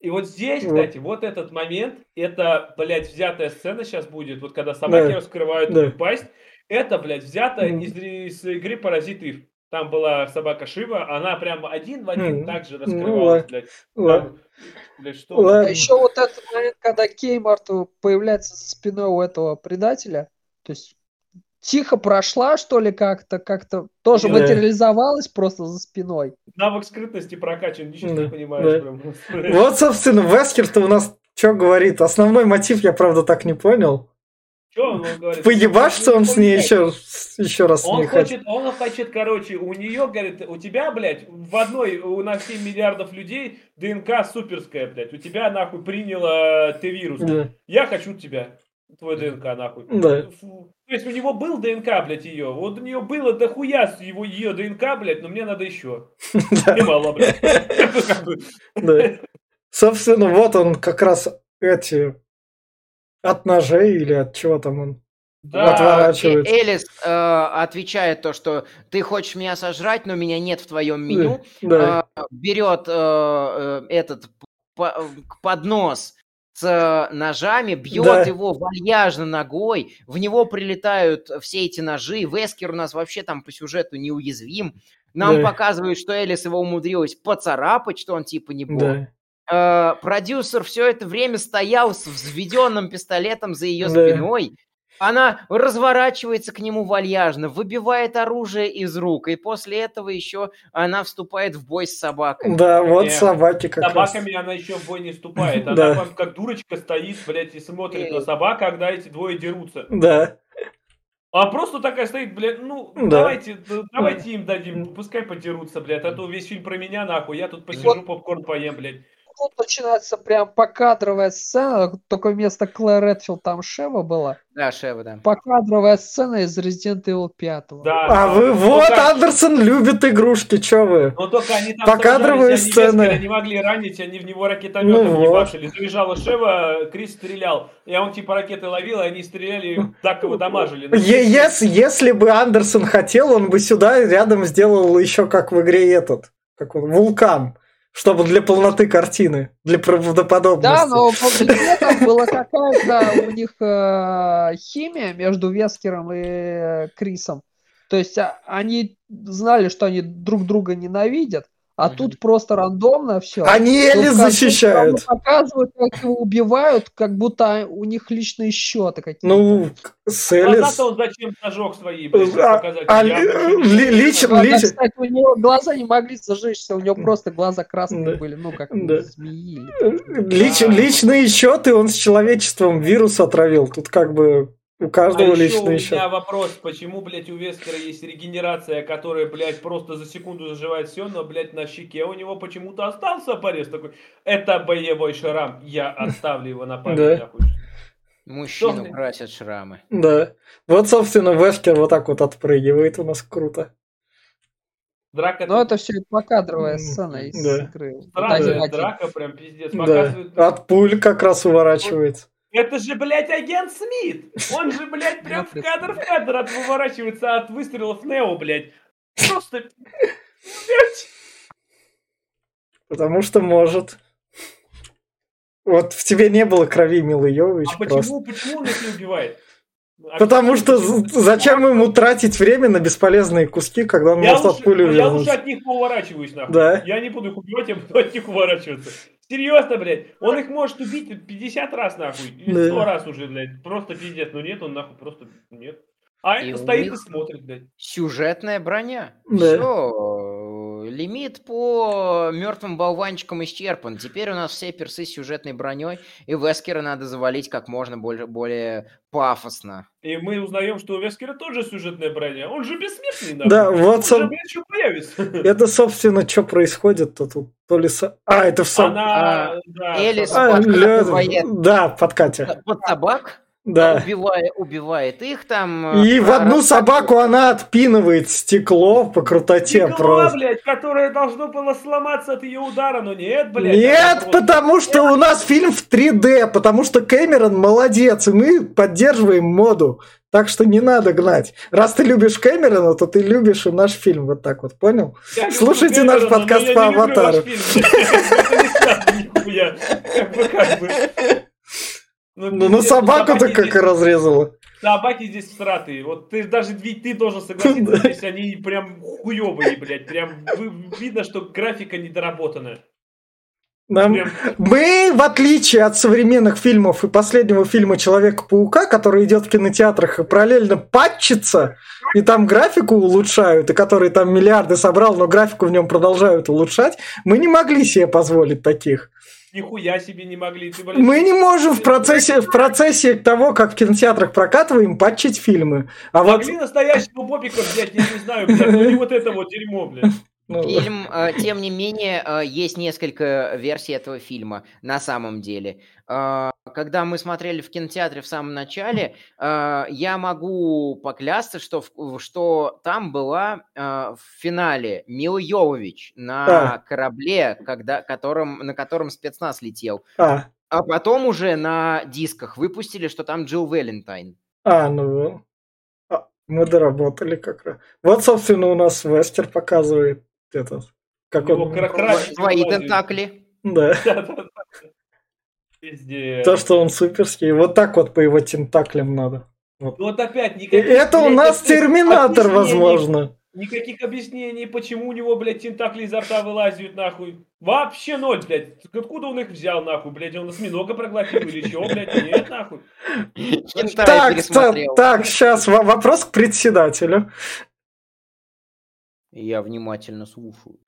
D: И вот здесь, вот. кстати, вот этот момент, это, блядь, взятая сцена сейчас будет, вот когда собаки да. раскрывают да. пасть, это, блядь, взято mm. из, из игры Паразиты. Там была собака Шива, она прям один в один mm. так же ну раскрывалась, ну, блядь. Там,
C: что? А еще вот этот момент, когда Кеймарт появляется за спиной у этого предателя, то есть тихо прошла, что ли, как-то, как-то тоже да. материализовалась просто за спиной.
D: Навык скрытности прокачан, ничего да. не понимаешь.
A: Да. Прям. Вот, собственно, Вескер-то у нас что говорит? Основной мотив я, правда, так не понял. Что он, он говорит? Поебашься он с ней еще, еще раз
D: он хочет, он хочет, короче, у нее, говорит, у тебя, блядь, в одной, у нас 7 миллиардов людей ДНК суперская, блядь. У тебя, нахуй, приняла Т-вирус. Да. Я хочу тебя. Твой ДНК, нахуй.
A: Да.
D: Фу. То есть у него был ДНК, блядь, ее. Вот у нее было дохуя его, ее ДНК, блядь, но мне надо еще. Немало, блядь.
A: Да. Собственно, вот он как раз эти от ножей или от чего там он да, отворачивается.
B: Элис э, отвечает то, что ты хочешь меня сожрать, но меня нет в твоем меню. Да. Э, берет э, э, этот поднос с ножами, бьет да. его вальяжно ногой, в него прилетают все эти ножи. Вескер у нас вообще там по сюжету неуязвим. Нам да. показывают, что Элис его умудрилась поцарапать, что он типа не бог. Да. Э, продюсер все это время стоял с взведенным пистолетом за ее да. спиной. Она разворачивается к нему вальяжно, выбивает оружие из рук, и после этого еще она вступает в бой с собаками.
A: Да, вот Нет, собаки как
D: собаками раз. она еще в бой не вступает. Она да. как дурочка стоит, блядь, и смотрит и... на собак, когда эти двое дерутся.
A: Да.
D: А просто такая стоит, блядь, ну, да. давайте, давайте им дадим, пускай подерутся, блядь, а то весь фильм про меня, нахуй, я тут посижу, попкорн поем, блядь
C: тут начинается прям покадровая сцена, только вместо Клэр Редфилд там Шева была.
B: Да, Шева, да.
C: Покадровая сцена из Resident Evil 5.
A: Да, а да. вы, ну, вот, как... Андерсон любит игрушки, чё вы?
D: Ну только они там
A: Покадровые сцены.
D: Они, могли ранить, они в него ракетометом ну, не вот. башили. Заезжала Шева, Крис стрелял. И он типа ракеты ловил, и они стреляли, так его дамажили.
A: Если, если бы Андерсон хотел, он бы сюда рядом сделал еще как в игре этот, как он, вулкан. Чтобы для полноты картины, для правдоподобности.
C: Да, но этого была какая-то у них э, химия между Вескером и Крисом. То есть а, они знали, что они друг друга ненавидят, а mm-hmm. тут просто рандомно все.
A: Они еле защищают.
C: Показывают, как его убивают, как будто у них личные счеты какие-то.
A: Ну, с Элис...
D: он зачем зажег свои, блядь, а, показать. А,
A: лично,
C: лично. Кстати, у него глаза не могли зажечься, у него просто глаза красные да. были, ну, как да. змеи.
A: Лич, да. Личные счеты он с человечеством вирус отравил. Тут как бы у каждого а личный
D: еще. У меня вопрос, почему, блядь, у Вескера есть регенерация, которая, блядь, просто за секунду заживает все, но, блядь, на щеке у него почему-то остался порез такой. Это боевой шрам, я оставлю его на память. Да.
B: Мужчину красят шрамы.
A: Да. Вот, собственно, Вескер вот так вот отпрыгивает у нас круто.
C: Драка... Ну, это все покадровая сцена из да. игры.
D: Странная драка, прям пиздец.
A: Да. От пуль как раз уворачивается.
D: Это же, блядь, агент Смит! Он же, блядь, прям в кадр в кадр от выворачивается от выстрелов Нео, блядь. Просто... Блядь.
A: Потому что может. Вот в тебе не было крови, Милый Йович.
D: А почему, почему он их не убивает?
A: А Потому что зачем ему тратить время на бесполезные куски, когда он
D: я может лучше, от пули Я лучше от них уворачиваюсь, нахуй. Да. Я не буду их убивать, я буду от них уворачиваться. Серьезно, блядь. Он их может убить 50 раз, нахуй. Или 100 раз уже, блядь. Просто пиздец. Но нет, он нахуй просто нет. А и стоит и смотрит, блядь.
B: Сюжетная броня. Да. Все. Лимит по мертвым болванчикам исчерпан. Теперь у нас все персы с сюжетной броней, и Вескера надо завалить как можно более, более пафосно.
D: И мы узнаем, что у Вескера тоже сюжетная броня. Он же бессмертный,
A: да? Да, вот он... Же, появится. Это, собственно, что происходит-то тут? То ли... А, это в
B: сам... Она... А, да, Элис а, подкатывает...
A: Да, под Катя.
B: Под собак?
A: Да.
B: убивает, убивает их там.
A: И в одну собаку она отпинывает стекло по крутоте
D: стекло, просто. блядь, которое должно было сломаться от ее удара, но нет, блядь.
A: Нет, потому что у нас фильм в 3D, потому что Кэмерон молодец, и мы поддерживаем моду. Так что не надо гнать. Раз ты любишь Кэмерона, то ты любишь и наш фильм. Вот так вот, понял? Я Слушайте наш подкаст по аватару. Ну, ну на собаку-то как здесь... разрезала.
D: Собаки здесь всратые. Вот ты даже ты должен согласиться, если они прям хуёвые, блядь. Прям видно, что графика недоработанная.
A: Нам... Мы, в отличие от современных фильмов и последнего фильма Человека-паука, который идет в кинотеатрах и параллельно патчится, и там графику улучшают, и который там миллиарды собрал, но графику в нем продолжают улучшать, мы не могли себе позволить таких.
D: Нихуя себе не могли. Ты,
A: блин, Мы не можем в процессе, в процессе того, как в кинотеатрах прокатываем, патчить фильмы.
D: А могли вот... настоящего Бобика взять, я не знаю, блядь, ну не вот это вот дерьмо, блядь.
B: Ну, Фильм, э, тем не менее, э, есть несколько версий этого фильма на самом деле. Э, когда мы смотрели в кинотеатре в самом начале, я могу поклясться, что, что там была в финале Мила Йовович на а. корабле, когда, которым, на котором спецназ летел. А. а потом уже на дисках выпустили, что там Джилл Валентайн.
A: А, ну а, мы доработали как раз. Вот, собственно, у нас Вестер показывает этот. Как он...
B: Твои тентакли.
A: Да.
D: Пиздец.
A: То, что он суперский. Вот так вот по его тентаклям надо.
D: Вот, вот опять
A: никаких... Это у нас Терминатор, возможно.
D: Никаких объяснений, почему у него, блядь, тентакли изо рта вылазят, нахуй. Вообще ноль, блядь. Откуда он их взял, нахуй, блядь? Он осьминога проглотил или чего, блядь? Нет, нахуй.
A: Так, так, так, сейчас вопрос к председателю.
B: Я внимательно слушаю.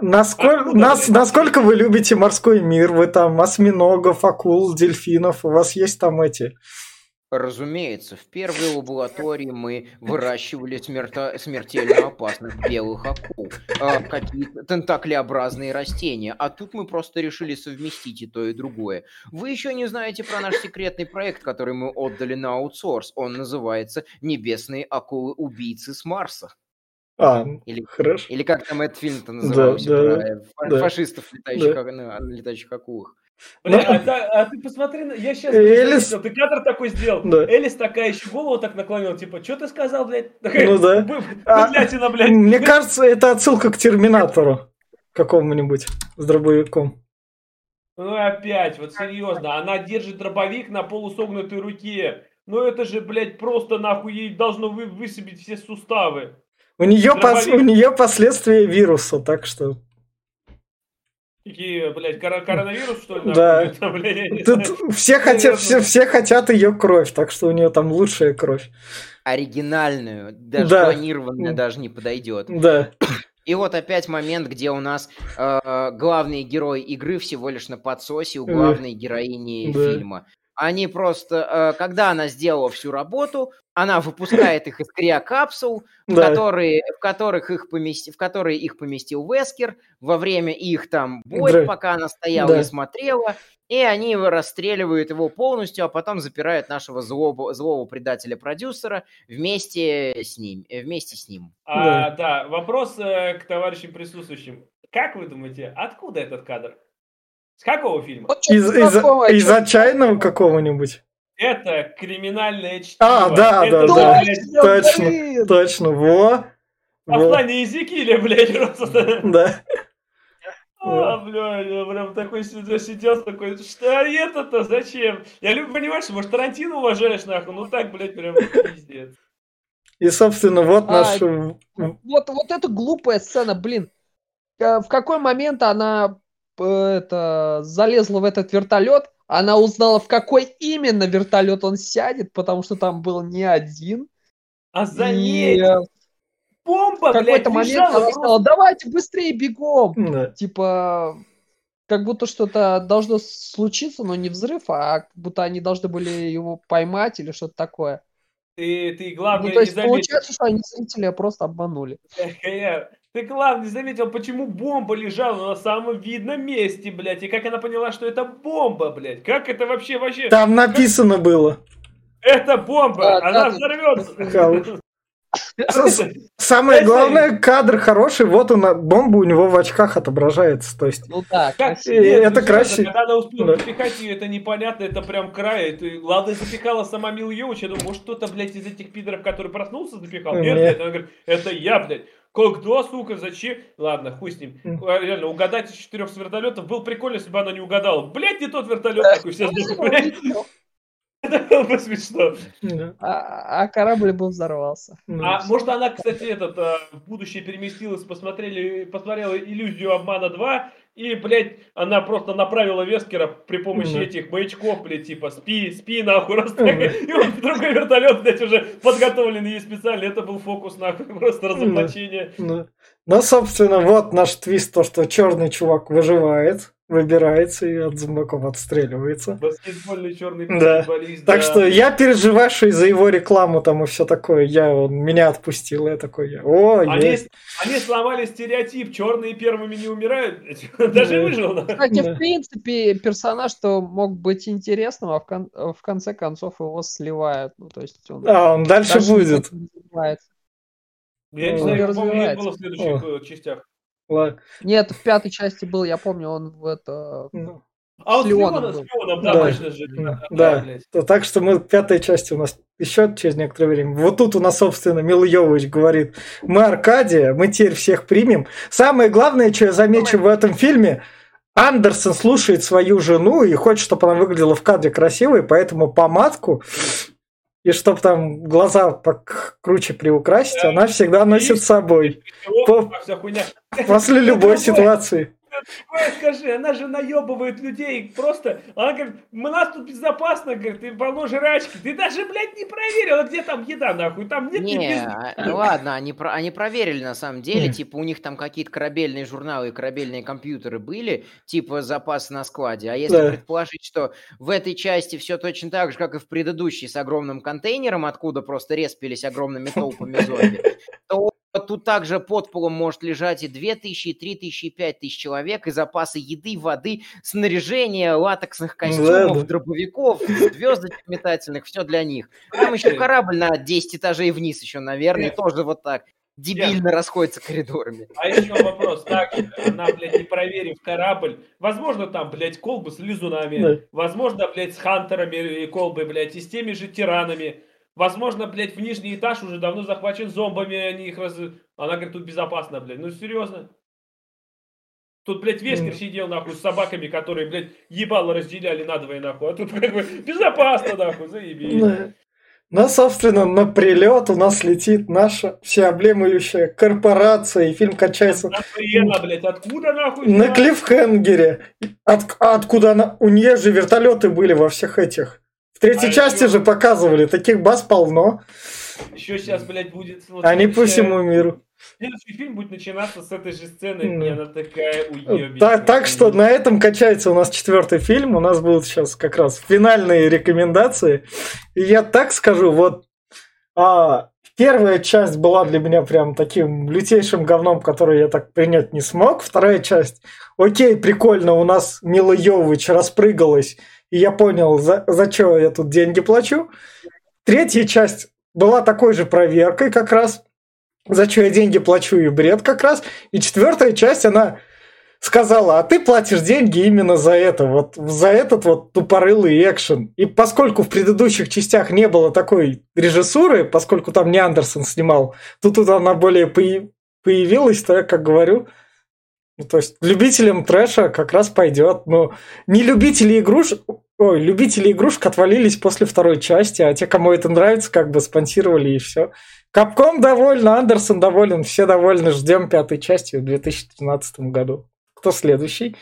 A: Насколько, а, нас, насколько вы любите морской мир? Вы там осьминогов, акул, дельфинов? У вас есть там эти
B: Разумеется, в первой лаборатории мы выращивали смерто- смертельно опасных белых акул, э, какие-то тентаклеобразные растения, а тут мы просто решили совместить и то, и другое. Вы еще не знаете про наш секретный проект, который мы отдали на аутсорс. Он называется «Небесные акулы-убийцы с Марса».
A: А,
B: или,
A: хорошо.
B: Или как там этот фильм-то назывался, да, да, про да, фашистов, летающих, да. на летающих акулах.
D: Бля, а, да, а ты посмотри, я сейчас Элис... ты кадр такой сделал. Да. Элис такая еще голову так наклонила, типа, что ты сказал, блядь? Такая,
A: ну да. А, блядь. Мне кажется, это отсылка к Терминатору какому-нибудь с дробовиком.
D: Ну опять, вот серьезно, она держит дробовик на полусогнутой руке. Ну это же, блядь, просто нахуй ей должно вы, высыпить все суставы.
A: У нее, пос, у нее последствия вируса, так что...
D: Какие, блядь, коронавирус, что ли?
A: Да. Тут все хотят, все, все хотят ее кровь, так что у нее там лучшая кровь.
B: Оригинальную, даже да. планированная даже не подойдет.
A: Да.
B: И вот опять момент, где у нас э, главный герой игры всего лишь на подсосе у главной героини да. фильма. Они просто, э, когда она сделала всю работу, она выпускает их из криокапсул, в, да. которые, в, которых их помести, в которые их поместил Вескер во время их там боя, да. пока она стояла да. и смотрела. И они расстреливают его полностью, а потом запирают нашего злого, злого предателя-продюсера вместе с ним. Э, вместе с ним.
D: А, да. да, вопрос э, к товарищам присутствующим. Как вы думаете, откуда этот кадр? С какого фильма?
A: Из, из, из отчаянного какого-нибудь.
D: Это криминальное чтиво.
A: А, да, это, да, да. Точно, блин. точно. Во.
D: Послание Езекииля, блядь, просто.
A: Да.
D: А, блядь, я прям такой сидел, такой, что это-то, зачем? Я люблю, понимаешь, может, Тарантино уважаешь, нахуй, ну так, блядь, прям пиздец.
A: И, собственно, вот а, наш...
C: Вот, вот эта глупая сцена, блин. Э, в какой момент она это, залезла в этот вертолет, она узнала, в какой именно вертолет он сядет, потому что там был не один.
D: А за ней бомба, В
C: какой-то момент она сказала, давайте быстрее бегом. Да. Типа, как будто что-то должно случиться, но не взрыв, а как будто они должны были его поймать или что-то такое.
D: Ты, ты главное
C: ну, то есть не получается, что они зрителя просто обманули.
D: Ты, главное, заметил, почему бомба лежала на самом видном месте, блядь, и как она поняла, что это бомба, блядь? Как это вообще вообще?
A: Там написано было.
D: Это бомба, а, она да, взорвется.
A: Самое главное, кадр хороший, вот он, бомба у него в очках отображается, то есть...
C: Ну да,
A: это красиво.
D: Когда она успела запихать ее, это непонятно, это прям край. Это, ладно, запихала сама Мил Йович, я думаю, может кто-то, блядь, из этих пидоров, который проснулся, запихал? Нет, нет, она говорит, это я, блядь. Когда, сука, зачем? Ладно, хуй с ним. Реально, угадать из четырех с вертолетов был прикольно, если бы она не угадала. Блять, не тот вертолет такой, все блядь. Это было бы смешно.
C: А, а корабль бы взорвался.
D: А может она, кстати, этот а, в будущее переместилась, посмотрели, посмотрела иллюзию обмана 2, и, блядь, она просто направила Вескера при помощи mm-hmm. этих маячков, блядь, типа, спи, спи, нахуй, раз mm-hmm. И он другой вертолет, блядь, уже подготовленный ей специально. Это был фокус, нахуй, просто разоблачение.
A: Mm-hmm. Ну, собственно, вот наш твист, то, что черный чувак выживает выбирается и от зомбаков отстреливается.
D: Баскетбольный черный
A: да. Так что я переживаю, что из-за его рекламу там и все такое. Я, он меня отпустил, я такой, я, о,
D: они, есть. они сломали стереотип, черные первыми не умирают, даже выжил.
C: Кстати, в принципе, персонаж, что мог быть интересным, а в, кон- в конце концов его сливают. Ну, то есть он,
A: а, он дальше будет.
D: Я не знаю, не было в следующих О. Э, частях.
C: Нет, в пятой части был, я помню, он в это... Ну.
D: А с Леоном, с Леоном, да,
A: да, же. Да, да. да. Так что мы в пятой части у нас еще через некоторое время. Вот тут у нас, собственно, Мил Йович говорит, мы Аркадия, мы теперь всех примем. Самое главное, что я замечу в этом фильме, Андерсон слушает свою жену и хочет, чтобы она выглядела в кадре красивой, поэтому помадку и чтобы там глаза покруче приукрасить, да. она всегда носит с собой. По... После любой ситуации
D: скажи, она же наебывает людей просто. Она говорит, у нас тут безопасно, говорит, ты полно жрачки. Ты даже, блядь, не проверила, где там еда, нахуй. Там нет
B: не, без... А, ну ладно, они, про, они проверили на самом деле. Типа у них там какие-то корабельные журналы и корабельные компьютеры были, типа запас на складе. А если да. предположить, что в этой части все точно так же, как и в предыдущей с огромным контейнером, откуда просто респились огромными толпами зомби, то Тут также под полом может лежать и 2000, и 3000, и 5000 человек, и запасы еды, воды, снаряжения, латексных костюмов, да, дробовиков, звездочек метательных, все для них. Там еще корабль на 10 этажей вниз еще, наверное, тоже вот так дебильно Нет. расходится коридорами.
D: А еще вопрос, так, она, блядь, не проверив корабль, возможно, там, блядь, колбы с лизунами, да. возможно, блядь, с хантерами и колбы, блядь, и с теми же тиранами, Возможно, блядь, в нижний этаж уже давно захвачен зомбами, они их раз... Она говорит, тут безопасно, блядь. Ну, серьезно? Тут, блядь, Вескер сидел, нахуй, с собаками, которые, блядь, ебало разделяли надвое, нахуй. А тут, как бы, безопасно, нахуй, заебись.
A: Ну, ну, собственно, на прилет у нас летит наша всеобъемлющая корпорация, и фильм качается...
D: Охрена, блядь, откуда нахуй?
A: На клиффхенгере. От, откуда она... У нее же вертолеты были во всех этих в третьей а части еще... же показывали, таких баз полно.
D: Еще сейчас, блядь, будет... Вот,
A: Они по всему миру.
D: Следующий фильм будет начинаться с этой же сцены, mm. и она такая
A: уебищная. Так, так что на этом качается у нас четвертый фильм. У нас будут сейчас как раз финальные рекомендации. И я так скажу, вот а, первая часть была для меня прям таким лютейшим говном, который я так принять не смог. Вторая часть, окей, прикольно, у нас Мила Йович распрыгалась и я понял, за, за что я тут деньги плачу. Третья часть была такой же проверкой как раз, за что я деньги плачу и бред как раз. И четвертая часть, она сказала, а ты платишь деньги именно за это, вот за этот вот тупорылый экшен. И поскольку в предыдущих частях не было такой режиссуры, поскольку там не Андерсон снимал, тут, тут она более появилась, то я как говорю, ну, то есть любителям трэша как раз пойдет. Но не любители игрушек, ой, любители игрушек отвалились после второй части, а те, кому это нравится, как бы спонсировали и все. Капком доволен, Андерсон доволен, все довольны. Ждем пятой части в 2013 году. Кто следующий?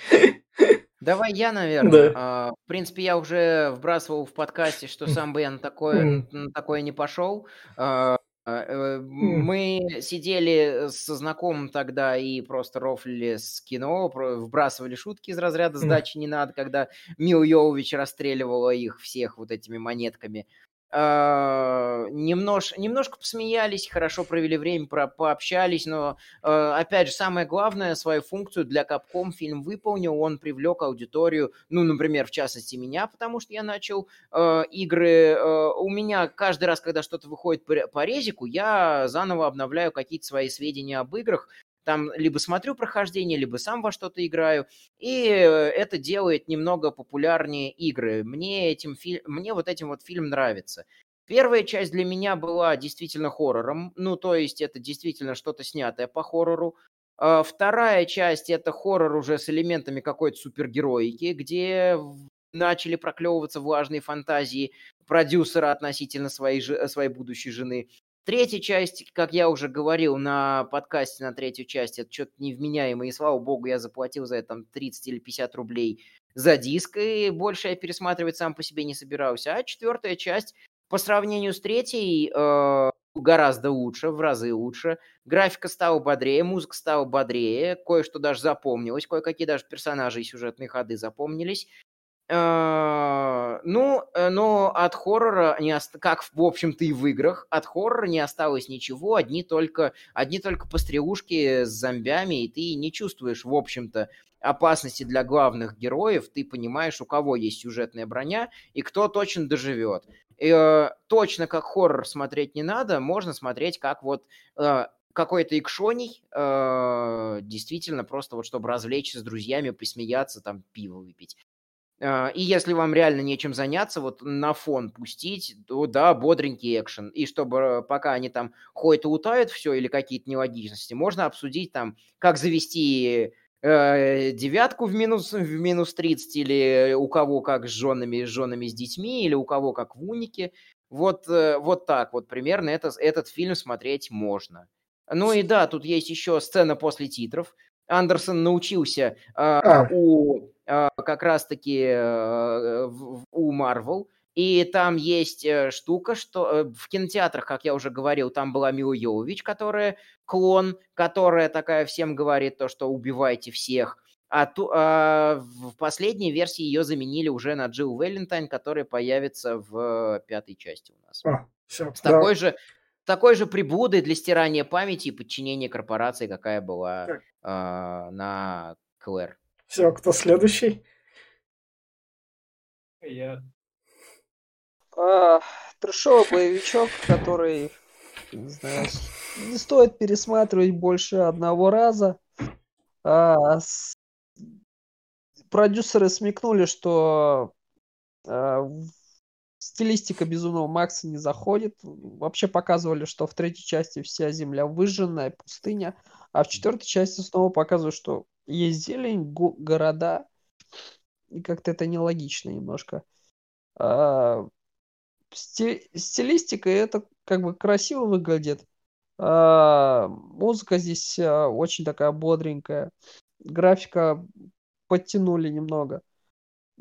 B: Давай я, наверное. Да. А, в принципе, я уже вбрасывал в подкасте, что сам бы я на такое, на такое не пошел. А, мы сидели со знакомым тогда и просто рофлили с кино, вбрасывали шутки из разряда «сдачи не надо», когда Мил Йовович расстреливала их всех вот этими монетками. Uh, немнож, немножко посмеялись, хорошо провели время, про, пообщались, но, uh, опять же, самое главное, свою функцию для Capcom фильм выполнил, он привлек аудиторию, ну, например, в частности, меня, потому что я начал uh, игры, у меня каждый раз, когда что-то выходит по, по резику, я заново обновляю какие-то свои сведения об играх, там либо смотрю прохождение, либо сам во что-то играю, и э, это делает немного популярнее игры. Мне, этим фи... Мне вот этим вот фильм нравится. Первая часть для меня была действительно хоррором, ну, то есть это действительно что-то снятое по хоррору. А вторая часть это хоррор уже с элементами какой-то супергероики, где начали проклевываться влажные фантазии продюсера относительно своей, своей будущей жены. Третья часть, как я уже говорил на подкасте на третью часть, это что-то невменяемое, и слава богу, я заплатил за это там 30 или 50 рублей за диск, и больше я пересматривать сам по себе не собирался. А четвертая часть, по сравнению с третьей, э, гораздо лучше, в разы лучше. Графика стала бодрее, музыка стала бодрее, кое-что даже запомнилось, кое-какие даже персонажи и сюжетные ходы запомнились. А, ну, э, но от хоррора, не ост... как, в общем-то, и в играх, от хоррора не осталось ничего, одни только, одни только пострелушки с зомбями, и ты не чувствуешь, в общем-то, опасности для главных героев, ты понимаешь, у кого есть сюжетная броня и кто точно доживет. И, э, точно как хоррор смотреть не надо, можно смотреть как вот э, какой-то икшоний, э, действительно просто вот чтобы развлечься с друзьями, посмеяться, там пиво выпить. А, и если вам реально нечем заняться, вот на фон пустить, то да, бодренький экшен. И чтобы э, пока они там ходят и лутают все или какие-то нелогичности, можно обсудить там, как завести э, девятку в минус, в минус 30, или у кого как с женами, с женами, с детьми, или у кого как в унике. Вот, э, вот так вот примерно это, этот фильм смотреть можно. Ну и да, тут есть еще сцена после титров. Андерсон научился а. у э, как раз-таки э, у Марвел и там есть э, штука, что э, в кинотеатрах, как я уже говорил, там была Мила Йовович, которая клон, которая такая всем говорит то, что убивайте всех. А, ту, а в последней версии ее заменили уже на Джилл Вэлентайн, которая появится в пятой части у нас. А, все, С да. такой же такой же приблудой для стирания памяти и подчинения корпорации, какая была э, на Клэр.
A: Все, кто следующий?
C: Я а, трешовый боевичок, который, не знаю, не стоит пересматривать больше одного раза. А, с... Продюсеры смекнули, что а, стилистика Безумного Макса не заходит. Вообще показывали, что в третьей части вся земля выжженная, пустыня, а в четвертой части снова показывают, что есть зелень, го- города, и как-то это нелогично немножко. А, сти- стилистикой это как бы красиво выглядит. А, музыка здесь а, очень такая бодренькая. Графика подтянули немного.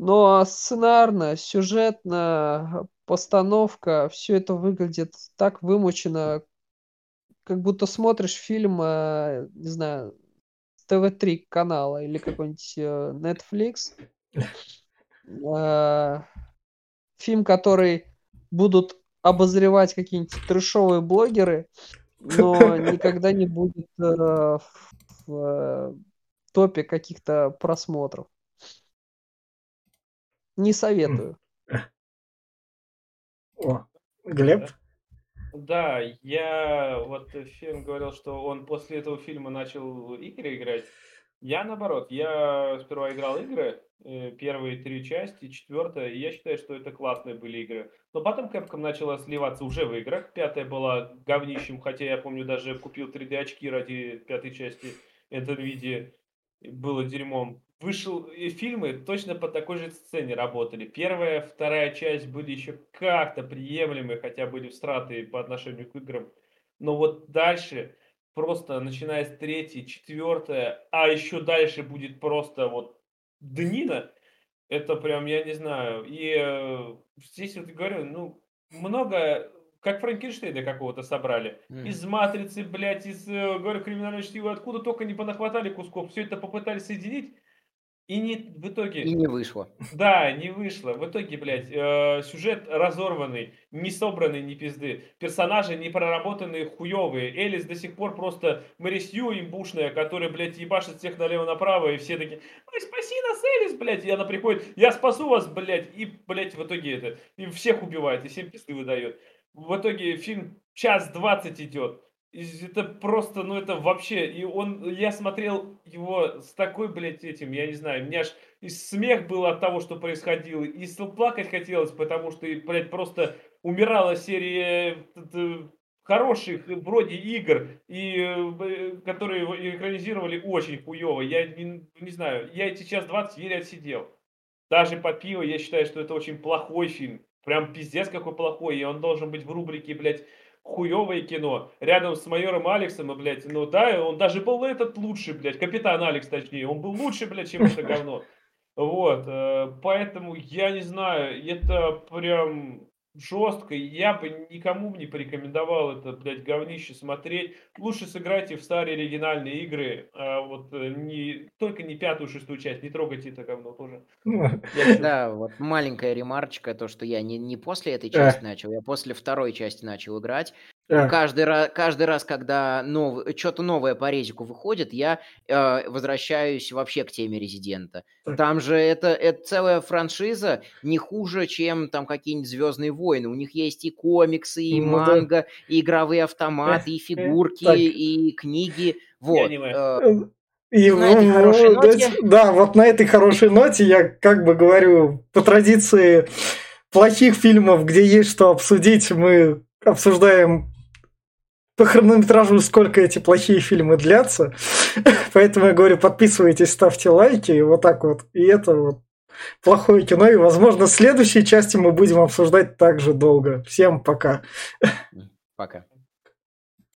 C: Но сценарно, сюжетно, постановка, все это выглядит так вымучено, как будто смотришь фильм, а, не знаю, ТВ-3 канала или какой-нибудь э, Netflix. А, фильм, который будут обозревать какие-нибудь трешовые блогеры, но никогда не будет э, в э, топе каких-то просмотров. Не советую.
A: О, Глеб?
D: Да, я вот фильм говорил, что он после этого фильма начал игры играть. Я наоборот, я сперва играл игры, э, первые три части, четвертая, и я считаю, что это классные были игры. Но потом Capcom начала сливаться уже в играх. Пятая была говнищем, хотя я помню, даже купил 3D очки ради пятой части. Это NVIDIA было дерьмом. Вышел и фильмы точно по такой же сцене работали. Первая, вторая часть были еще как-то приемлемы, хотя были встраты по отношению к играм. Но вот дальше просто начиная с третьей, четвертая, а еще дальше будет просто вот днина, это прям, я не знаю. И э, здесь вот говорю, ну, много, как Франкенштейна какого-то собрали. Mm. Из «Матрицы», блядь, из, э, говорю, «Криминального чтива», откуда только не понахватали кусков. Все это попытались соединить, и не, в итоге...
B: И не вышло.
D: Да, не вышло. В итоге, блядь, э, сюжет разорванный, не собранный, ни пизды. Персонажи не проработанные, хуевые. Элис до сих пор просто Мэри Сью имбушная, которая, блядь, ебашит всех налево-направо, и все такие, ой, спаси нас, Элис, блядь. И она приходит, я спасу вас, блядь. И, блядь, в итоге это, и всех убивает, и всем пизды выдает. В итоге фильм час двадцать идет это просто, ну это вообще, и он, я смотрел его с такой, блядь, этим, я не знаю, у меня аж и смех был от того, что происходило, и плакать хотелось, потому что, блядь, просто умирала серия э, хороших вроде игр, и, э, которые экранизировали очень хуево. Я не, не знаю, я эти час 20 еле отсидел. Даже по пиву я считаю, что это очень плохой фильм. Прям пиздец какой плохой, и он должен быть в рубрике, блядь, хуевое кино. Рядом с майором Алексом, блядь, ну да, он даже был этот лучший, блядь, капитан Алекс, точнее, он был лучше, блядь, чем это говно. Вот, э, поэтому я не знаю, это прям жестко. Я бы никому не порекомендовал это, блядь, говнище смотреть. Лучше сыграйте в старые оригинальные игры. А вот э, не, только не пятую, шестую часть. Не трогайте это говно тоже.
B: Да, вот маленькая ремарочка, то, что я не, не после этой части начал, я после второй части начал играть. Каждый, раз, каждый раз, когда нов... что-то новое по резику выходит, я э, возвращаюсь вообще к теме Резидента. Так. Там же это, это целая франшиза не хуже, чем там какие-нибудь Звездные войны. У них есть и комиксы, и ну, манга, да. и игровые автоматы, и фигурки, так. и книги. Вот. Э,
A: и на этой хорошей ноте... Да, вот на этой хорошей ноте я как бы говорю, по традиции плохих фильмов, где есть что обсудить, мы обсуждаем по хронометражу, сколько эти плохие фильмы длятся. Поэтому я говорю, подписывайтесь, ставьте лайки, и вот так вот. И это вот плохое кино, и, возможно, в следующей части мы будем обсуждать так же долго. Всем пока.
B: Пока.